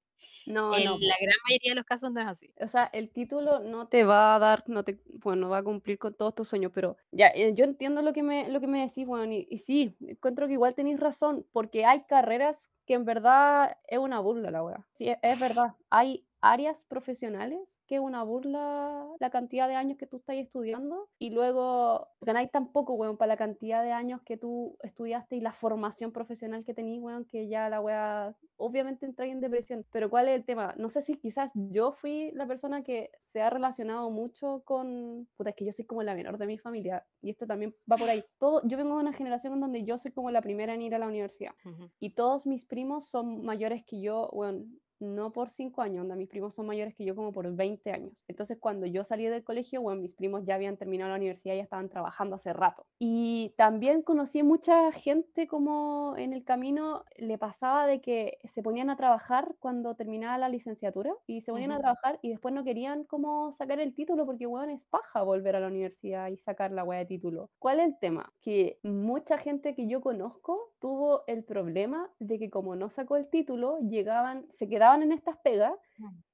No, la gran mayoría de los casos no es así. O sea, el título no te va a dar, no te, bueno, va a cumplir con todos tus sueños, pero ya, eh, yo entiendo lo que me, lo que me decís, bueno, y, y sí, encuentro que igual tenéis razón, porque hay carreras que en verdad es una burla la wea. Sí, es, es verdad. Hay, áreas profesionales, que es una burla la cantidad de años que tú estás estudiando, y luego ganáis tan poco, weón, para la cantidad de años que tú estudiaste y la formación profesional que tenías, weón, que ya la weá, obviamente entráis en depresión. Pero ¿cuál es el tema? No sé si quizás yo fui la persona que se ha relacionado mucho con, puta, es que yo soy como la menor de mi familia, y esto también va por ahí. Todo, yo vengo de una generación en donde yo soy como la primera en ir a la universidad, y todos mis primos son mayores que yo, bueno, no por 5 años, onda, mis primos son mayores que yo como por 20 años. Entonces, cuando yo salí del colegio, bueno, mis primos ya habían terminado la universidad y ya estaban trabajando hace rato. Y también conocí mucha gente como en el camino le pasaba de que se ponían a trabajar cuando terminaba la licenciatura y se ponían a trabajar y después no querían como sacar el título porque, weón, es paja volver a la universidad y sacar la weá de título. ¿Cuál es el tema? Que mucha gente que yo conozco tuvo el problema de que como no sacó el título, llegaban, se quedaban en estas pegas.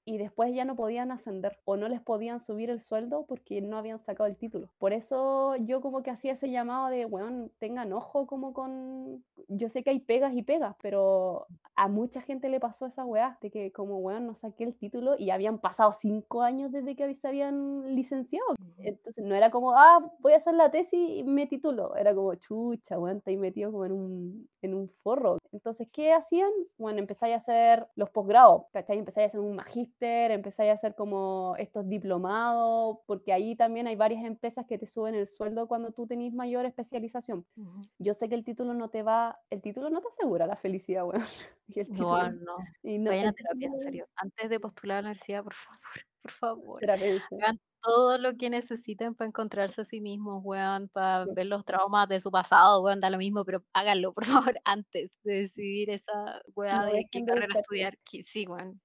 Y después ya no podían ascender o no les podían subir el sueldo porque no habían sacado el título. Por eso yo como que hacía ese llamado de, weón, tengan ojo como con... Yo sé que hay pegas y pegas, pero a mucha gente le pasó esa weá, de que como, weón, no saqué el título y habían pasado cinco años desde que se habían licenciado. Entonces no era como, ah, voy a hacer la tesis y me titulo. Era como, chucha, weón, estáis metido como en un, en un forro. Entonces, ¿qué hacían? Bueno, empezáis a hacer los posgrados, ¿cachai? Empezáis a hacer un magíster, empezáis a hacer como estos diplomados, porque ahí también hay varias empresas que te suben el sueldo cuando tú tenés mayor especialización. Ujú. Yo sé que el título no te va, el título no te asegura la felicidad, weón. Y el No, título, ah, no. y no, Vayan a terapia, en serio. Antes de postular a la universidad, por favor, por favor. terapeuta. Hagan todo lo que necesiten para encontrarse a sí mismos, weón, para Sí. ver los traumas de su pasado, weón, da lo mismo, pero háganlo, por favor, antes de decidir esa weá No de qué carrera estudiar. Que sí, weón.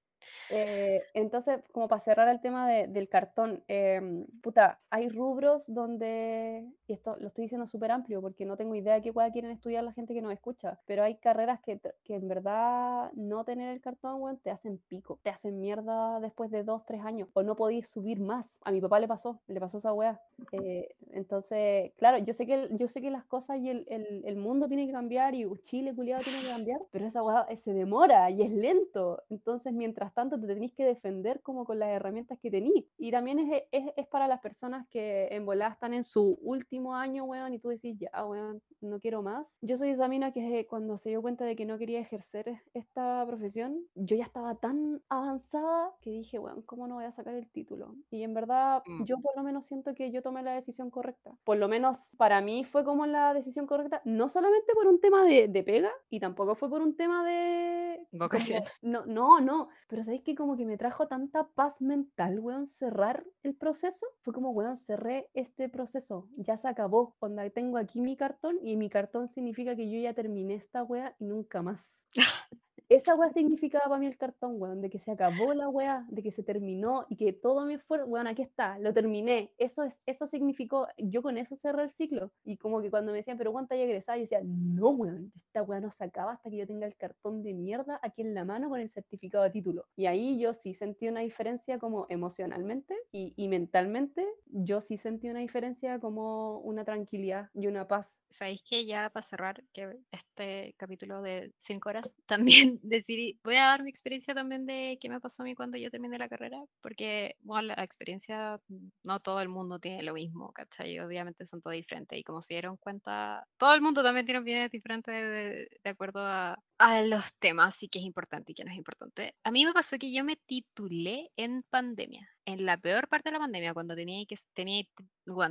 Eh, entonces, como para cerrar el tema de- del cartón, em, puta, hay rubros donde, y esto lo estoy diciendo súper amplio porque no tengo idea de qué hueá quieren estudiar la gente que nos escucha, pero hay carreras que, que en verdad no tener el cartón, weón, te hacen pico, te hacen mierda después de dos, tres años, o no podéis subir más. A mi papá le pasó, le pasó esa weá. Eh, entonces, claro, yo sé que, yo sé que las cosas y el, el- el mundo tiene que cambiar y Chile, culiado, tiene que cambiar, pero esa weá eh, se demora y es lento. Entonces, mientras tanto, te tenéis que defender como con las herramientas que tenéis. Y también es, es, es para las personas que en volada están en su último año, weón, y tú decís, ya, weón, no quiero más. Yo soy esa mina que cuando se dio cuenta de que no quería ejercer es- esta profesión, yo ya estaba tan avanzada que dije, weón, ¿cómo no voy a sacar el título? Y en verdad, Mm. yo por lo menos siento que yo tomé la decisión correcta. Por lo menos para mí fue como la decisión correcta, no solamente por un tema de, de pega, y tampoco fue por un tema de... como- Vocación. no, no, no, pero sabéis que como que me trajo tanta paz mental, weón, cerrar el proceso. Fue como, weón, cerré este proceso, ya se acabó. Onda, tengo aquí mi cartón y mi cartón significa que yo ya terminé esta wea y nunca más. Esa weá significaba para mí el cartón, weón, de que se acabó la weá, de que se terminó y que todo mi esfuerzo, weón, aquí está, lo terminé. Eso es, eso significó, yo con eso cerré el ciclo. Y como que cuando me decían, pero ¿cuánto hay egresado? Yo decía, no, weón, esta weá no se acaba hasta que yo tenga el cartón de mierda aquí en la mano con el certificado de título. Y ahí yo sí sentí una diferencia como emocionalmente y, y mentalmente, yo sí sentí una diferencia como una tranquilidad y una paz. ¿Sabéis que ya para cerrar que este capítulo de 5 horas, también decidí, voy a dar mi experiencia también de qué me pasó a mí cuando yo terminé la carrera, porque bueno, la experiencia, mm, no todo el mundo tiene lo mismo, ¿cachai? Obviamente son todos diferentes y como se dieron cuenta, todo el mundo también tiene opiniones diferentes de, de acuerdo a, a los temas y qué es importante y qué no es importante. A mí me pasó que yo me titulé en pandemia. En la peor parte de la pandemia, cuando tenía que tenía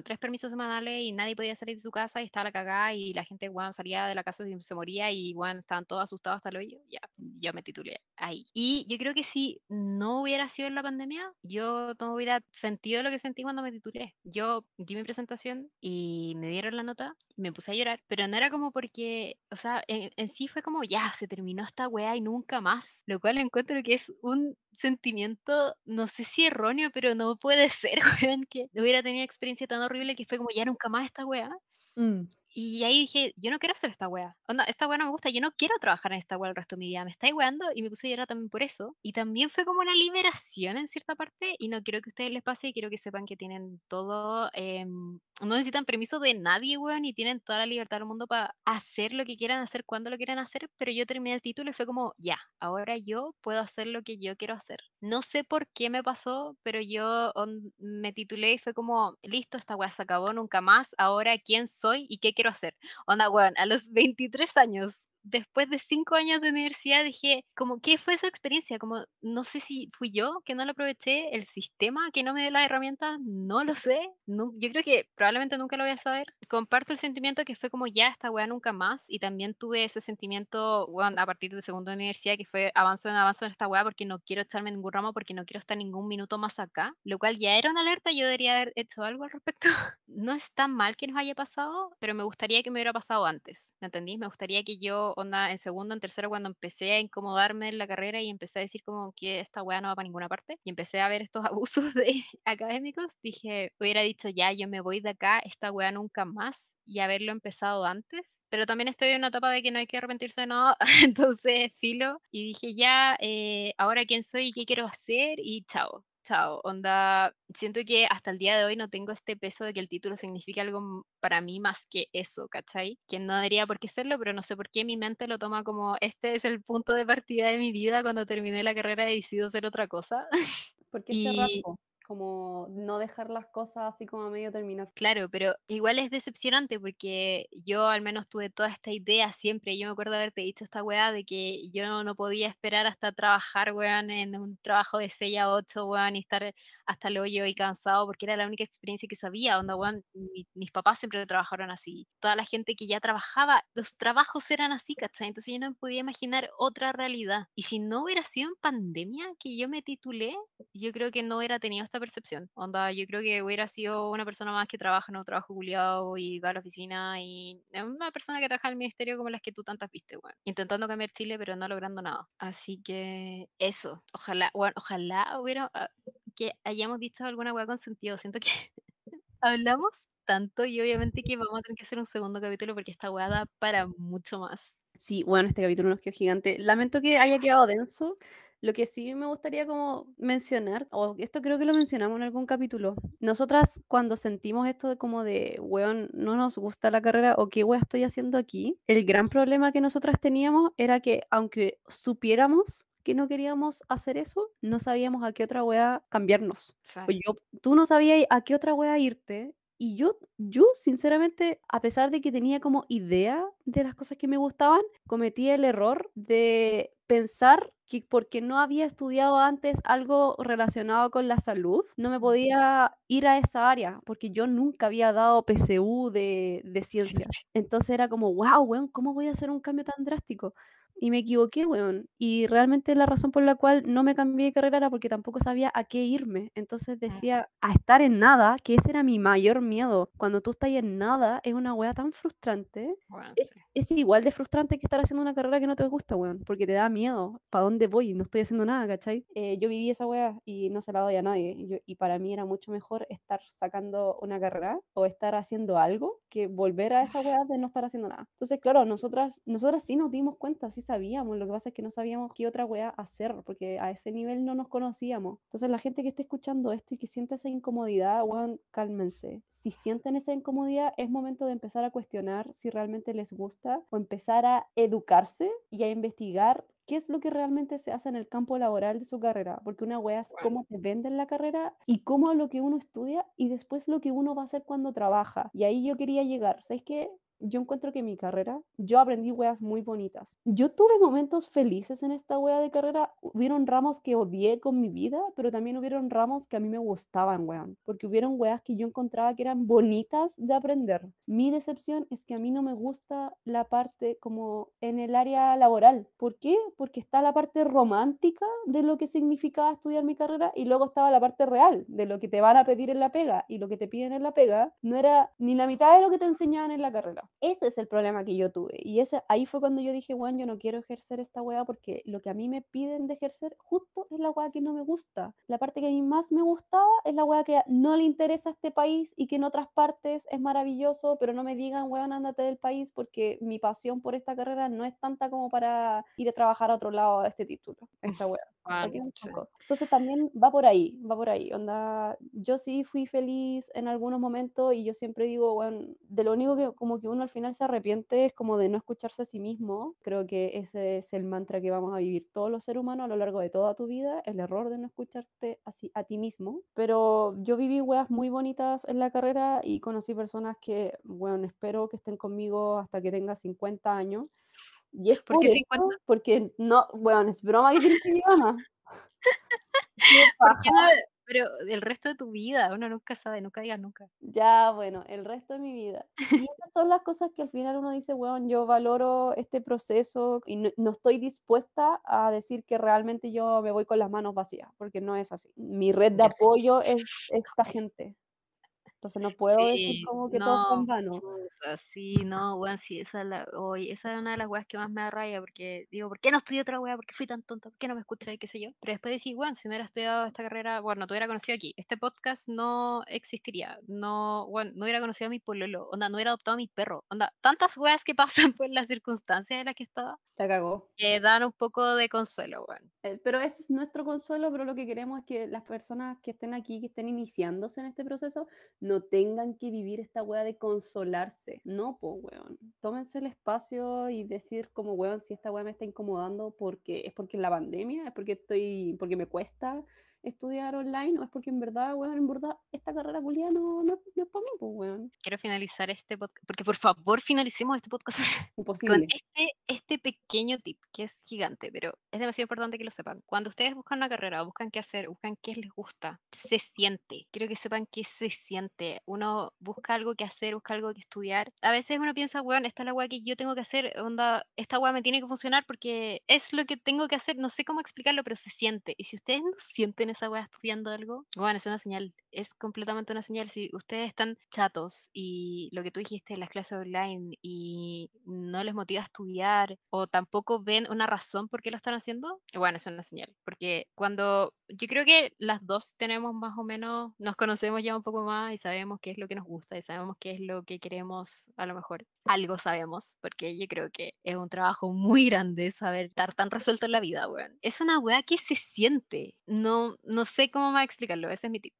tres permisos semanales y nadie podía salir de su casa y estaba la cagada y la gente bueno, salía de la casa y se moría y bueno, estaban todos asustados hasta el hoyo, ya, yo me titulé ahí. Y yo creo que si no hubiera sido en la pandemia, yo no hubiera sentido lo que sentí cuando me titulé. Yo di mi presentación y me dieron la nota, me puse a llorar, pero no era como porque, o sea, en, en sí fue como, ya, se terminó esta weá y nunca más, lo cual encuentro que es un sentimiento, no sé si erróneo, pero no puede ser, weón, que hubiera tenido experiencia tan horrible que fue como ya nunca más esta weá. Mm. Y ahí dije, yo no quiero hacer esta wea. Onda, esta wea no me gusta, yo no quiero trabajar en esta wea el resto de mi vida. Me estáis weando y me puse a llorar también por eso. Y también fue como una liberación en cierta parte. Y no quiero que a ustedes les pase y quiero que sepan que tienen todo. em, no necesitan permiso de nadie, weón, y tienen toda la libertad del mundo para hacer lo que quieran hacer cuando lo quieran hacer. Pero yo terminé el título y fue como, ya, ahora yo puedo hacer lo que yo quiero hacer. No sé por qué me pasó, pero yo on- me titulé y fue como, listo, esta weá se acabó nunca más, ahora quién soy y qué quiero hacer. Onda, weón, a los 23 años, después de 5 años de universidad, dije, como, ¿qué fue esa experiencia? Como, no sé si fui yo que no lo aproveché, el sistema que no me dio las herramientas, no lo sé. nu- yo creo que probablemente nunca lo voy a saber. Comparto el sentimiento que fue como, ya, esta weá nunca más. Y también tuve ese sentimiento, a partir de segundo de universidad, que fue avanzo en avanzo en esta weá porque no quiero echarme en ningún ramo, porque no quiero estar ningún minuto más acá. Lo cual ya era una alerta, yo debería haber hecho algo al respecto. No es tan mal que nos haya pasado, pero me gustaría que me hubiera pasado antes, ¿me entendís? Me gustaría que yo, onda, en segundo, en tercero, cuando empecé a incomodarme en la carrera y empecé a decir como que esta weá no va para ninguna parte, y empecé a ver estos abusos de académicos, dije, hubiera dicho ya, yo me voy de acá, esta weá nunca más, y haberlo empezado antes, pero también estoy en una etapa de que no hay que arrepentirse de nada, entonces filo, y dije ya, eh, ahora quién soy y qué quiero hacer, y chao. Chao, onda, siento que hasta el día de hoy no tengo este peso de que el título signifique algo para mí más que eso, ¿cachai? Que no debería por qué serlo, pero no sé por qué mi mente lo toma como este es el punto de partida de mi vida, cuando terminé la carrera he decidido hacer otra cosa. ¿Por qué Y po? Como no dejar las cosas así como a medio terminar. Claro, pero igual es decepcionante porque yo al menos tuve toda esta idea siempre. Yo me acuerdo haberte dicho esta weá de que yo no, podía esperar hasta trabajar, weón, en un trabajo de 6 a 8, weón, y estar hasta el hoyo y cansado porque era la única experiencia que sabía. Onda, weón, mi- mis papás siempre trabajaron así. Toda la gente que ya trabajaba, los trabajos eran así, ¿cachai? Entonces yo no podía imaginar otra realidad. Y si no hubiera sido en pandemia que yo me titulé, yo creo que no hubiera tenido esta percepción. Onda, yo creo que hubiera sido una persona más que trabaja en un trabajo culiado y va a la oficina y una persona que trabaja en el ministerio como las que tú tantas viste, bueno, intentando cambiar Chile pero no logrando nada. Así que eso, ojalá, bueno, ojalá hubiera ah, que hayamos dicho alguna hueá con sentido. Siento que hablamos tanto y obviamente que vamos a tener que hacer un segundo capítulo porque esta hueá da para mucho más. Sí, bueno, este capítulo nos quedó gigante. Lamento que haya quedado denso. Lo que sí me gustaría como mencionar, o esto creo que lo mencionamos en algún capítulo, nosotras cuando sentimos esto de como de, weón, no nos gusta la carrera o qué weón estoy haciendo aquí, el gran problema que nosotras teníamos era que aunque supiéramos que no queríamos hacer eso, no sabíamos a qué otra wea cambiarnos. Sí. Pues yo, tú no sabías a qué otra wea irte y yo, yo sinceramente, a pesar de que tenía como idea de las cosas que me gustaban, cometí el error de pensar que porque no había estudiado antes algo relacionado con la salud, no me podía ir a esa área, porque yo nunca había dado PSU de, de ciencia. Entonces era como, wow, weón, ¿cómo voy a hacer un cambio tan drástico? Y me equivoqué, weón. Y realmente la razón por la cual no me cambié de carrera era porque tampoco sabía a qué irme. Entonces decía, a estar en nada, que ese era mi mayor miedo. Cuando tú estás en nada, es una wea tan frustrante. Bueno, Es, es igual de frustrante que estar haciendo una carrera que no te gusta, weón, porque te da miedo. ¿Para dónde voy? No estoy haciendo nada, ¿cachai? Eh, yo viví esa wea y no se la doy a nadie. Y, yo- y para mí era mucho mejor estar sacando una carrera o estar haciendo algo que volver a esa wea de no estar haciendo nada. Entonces, claro, nosotras, nosotras sí nos dimos cuenta, sí sabíamos. Lo que pasa es que no sabíamos qué otra wea hacer, porque a ese nivel no nos conocíamos. Entonces, la gente que esté escuchando esto y que siente esa incomodidad, weón, cálmense. Si sienten esa incomodidad, es momento de empezar a cuestionar si realmente les gusta o empezar a educarse y a investigar qué es lo que realmente se hace en el campo laboral de su carrera, porque una wea es cómo te venden la carrera y cómo lo que uno estudia y después lo que uno va a hacer cuando trabaja. Y ahí yo quería llegar. ¿Sabes qué? Yo encuentro que mi carrera, yo aprendí weas muy bonitas. Yo tuve momentos felices en esta wea de carrera. Hubieron ramos que odié con mi vida, pero también hubieron ramos que a mí me gustaban, weón. Porque hubieron weas que yo encontraba que eran bonitas de aprender. Mi decepción es que a mí no me gusta la parte como en el área laboral. ¿Por qué? Porque está la parte romántica de lo que significaba estudiar mi carrera y luego estaba la parte real de lo que te van a pedir en la pega y lo que te piden en la pega no era ni la mitad de lo que te enseñaban en la carrera. Ese es el problema que yo tuve y ese, ahí fue cuando yo dije, bueno, yo no quiero ejercer esta weá porque lo que a mí me piden de ejercer justo es la weá que no me gusta. La parte que a mí más me gustaba es la weá que no le interesa a este país y que en otras partes es maravilloso, pero no me digan, weón, ándate del país porque mi pasión por esta carrera no es tanta como para ir a trabajar a otro lado de este título, esta weá. ¿Para qué Juan, un sí. Entonces también va por ahí, va por ahí, onda, yo sí fui feliz en algunos momentos y yo siempre digo, bueno, de lo único que como que uno al final se arrepiente es como de no escucharse a sí mismo. Creo que ese es el mantra que vamos a vivir todos los seres humanos a lo largo de toda tu vida, el error de no escucharte así a ti mismo. Pero yo viví weas muy bonitas en la carrera y conocí personas que, bueno, espero que estén conmigo hasta que tenga 50 años. Y es ¿Por por qué 50? eso, porque no, bueno, es broma que tienes que mi mamá. Qué ¿Por paja. qué no? Pero el resto de tu vida, uno nunca sabe, nunca digas nunca. Ya, bueno, el resto de mi vida. Y esas son las cosas que al final uno dice, weón, yo valoro este proceso y no, no estoy dispuesta a decir que realmente yo me voy con las manos vacías, porque no es así. Mi red de apoyo es esta gente. Entonces no puedo decir Sí, como que todo fue en no, vano. puta, sí, no, weón, sí, esa es la oye, esa es una de las weas que más me da rabia, porque digo: "¿Por qué no estudié otra wea? ¿Por qué fui tan tonta? ¿Por qué no me escuché?", qué sé yo. Pero después decís: "Weón, si no hubiera estudiado esta carrera, bueno, no te hubiera conocido aquí, este podcast no existiría, no, weón, no hubiera conocido a mi pololo, onda, no hubiera adoptado a mi perro", onda, tantas weas que pasan por las circunstancias en las que estaba, La cagó. que dan un poco de consuelo, weón. Eh, pero ese es nuestro consuelo, pero lo que queremos es que las personas que estén aquí, que estén iniciándose en este proceso, no tengan que vivir esta weá de consolarse. No, pues, weón. Tómense el espacio y decir como, weón, si esta weá me está incomodando porque es porque la pandemia, es porque estoy, porque me cuesta estudiar online, o es porque en verdad, weón, en verdad, esta carrera culiada no, no, no es para mí, pues, weón. Quiero finalizar este podcast, porque por favor finalicemos este podcast con Imposible. este, este pequeño tip que es gigante, pero es demasiado importante que lo sepan. Cuando ustedes buscan una carrera, buscan qué hacer, buscan qué les gusta, se siente. Quiero que sepan qué se siente. Uno busca algo que hacer, busca algo que estudiar. A veces uno piensa, weón, esta es la weá que yo tengo que hacer, onda, esta weá me tiene que funcionar porque es lo que tengo que hacer. No sé cómo explicarlo, pero se siente. Y si ustedes no sienten esa weá estudiando algo, bueno, es una señal, es completamente una señal. Si ustedes están chatos y lo que tú dijiste, las clases online y no les motiva a estudiar o tampoco ven una razón por qué lo están haciendo, bueno, es una señal. Porque cuando yo creo que las dos tenemos más o menos, nos conocemos ya un poco más y sabemos qué es lo que nos gusta y sabemos qué es lo que queremos, a lo mejor algo sabemos, porque yo creo que es un trabajo muy grande saber estar tan resuelto en la vida, weón. Es una weá que se siente. No, no sé cómo más explicarlo, ese es mi tip.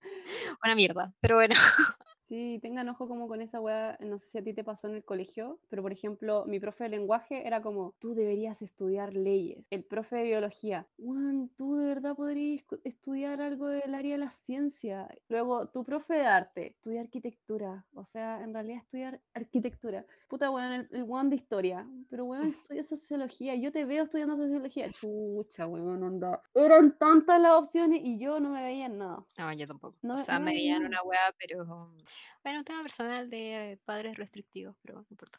Una mierda, pero bueno. Sí, tengan ojo como con esa weá, no sé si a ti te pasó en el colegio, pero por ejemplo, mi profe de lenguaje era como, tú deberías estudiar leyes. El profe de biología, Juan, tú de verdad podrías estudiar algo del área de la ciencia. Luego, tu profe de arte, estudia arquitectura, o sea, en realidad estudiar arquitectura. Puta, weón, el, el weón de historia, pero weón, estudia sociología. Yo te veo estudiando sociología. Chucha, weón, onda. Eran tantas las opciones y yo no me veía en nada. No, yo tampoco. No, O sea, no me veía en una weá, pero bueno, un tema personal de padres restrictivos, pero no importa.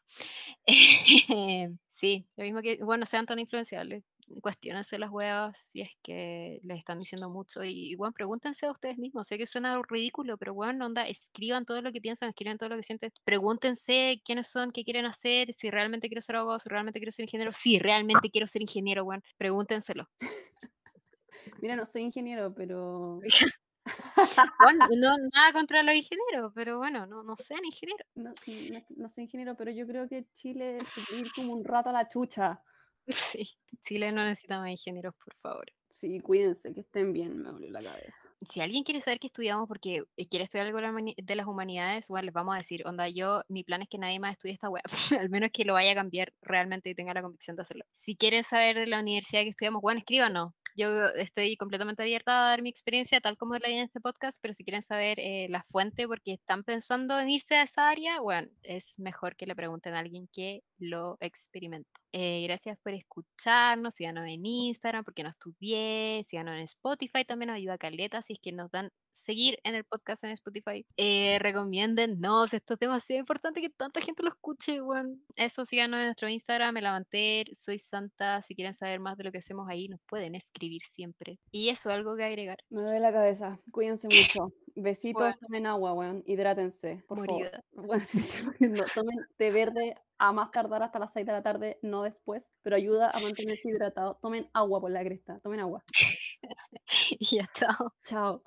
Sí, lo mismo que, bueno, sean tan influenciables. Cuestiónense las weas si es que les están diciendo mucho y, bueno, pregúntense a ustedes mismos. Sé que suena ridículo, pero bueno, onda, escriban todo lo que piensan, escriban todo lo que sienten. Pregúntense quiénes son, qué quieren hacer, si realmente quiero ser abogado, si realmente quiero ser ingeniero, si realmente quiero ser ingeniero, bueno, pregúntenselo. Mira, no soy ingeniero, pero Bueno, no, nada contra los ingenieros, pero bueno, no, no sean ingenieros. no, no, no soy ingeniero, pero yo creo que Chile ir como un rato a la chucha. Sí, Chile no necesita más ingenieros, por favor. Sí, cuídense, que estén bien, me dolió la cabeza. Si alguien quiere saber qué estudiamos porque eh, quiere estudiar algo de las humanidades, bueno, les vamos a decir, onda, yo, mi plan es que nadie más estudie esta web, al menos que lo vaya a cambiar realmente y tenga la convicción de hacerlo. Si quieren saber de la universidad que estudiamos, bueno, escríbanos. Yo estoy completamente abierta a dar mi experiencia tal como la di en este podcast, pero si quieren saber eh, la fuente porque están pensando en irse a esa área, bueno, es mejor que le pregunten a alguien que lo experimentó. Eh, gracias por escucharnos, síganos en Instagram porque no estudié, síganos en Spotify, también nos ayuda caleta si es que nos dan seguir en el podcast en Spotify. Eh, recomiéndennos, esto es demasiado importante que tanta gente lo escuche, bueno. Eso síganos en nuestro Instagram, el Avanter, soy Santa, si quieren saber más de lo que hacemos ahí, nos pueden escribir siempre. Y eso, algo que agregar. Me duele la cabeza, cuídense mucho. Besitos, Bueno, tomen agua, weón, hidrátense, por favor. morida. Bueno, estoy muriendo. tomen té verde a más tardar hasta las 6 de la tarde, no después, pero ayuda a mantenerse hidratado. Tomen agua por la cresta, tomen agua. y ya, chao. Chao.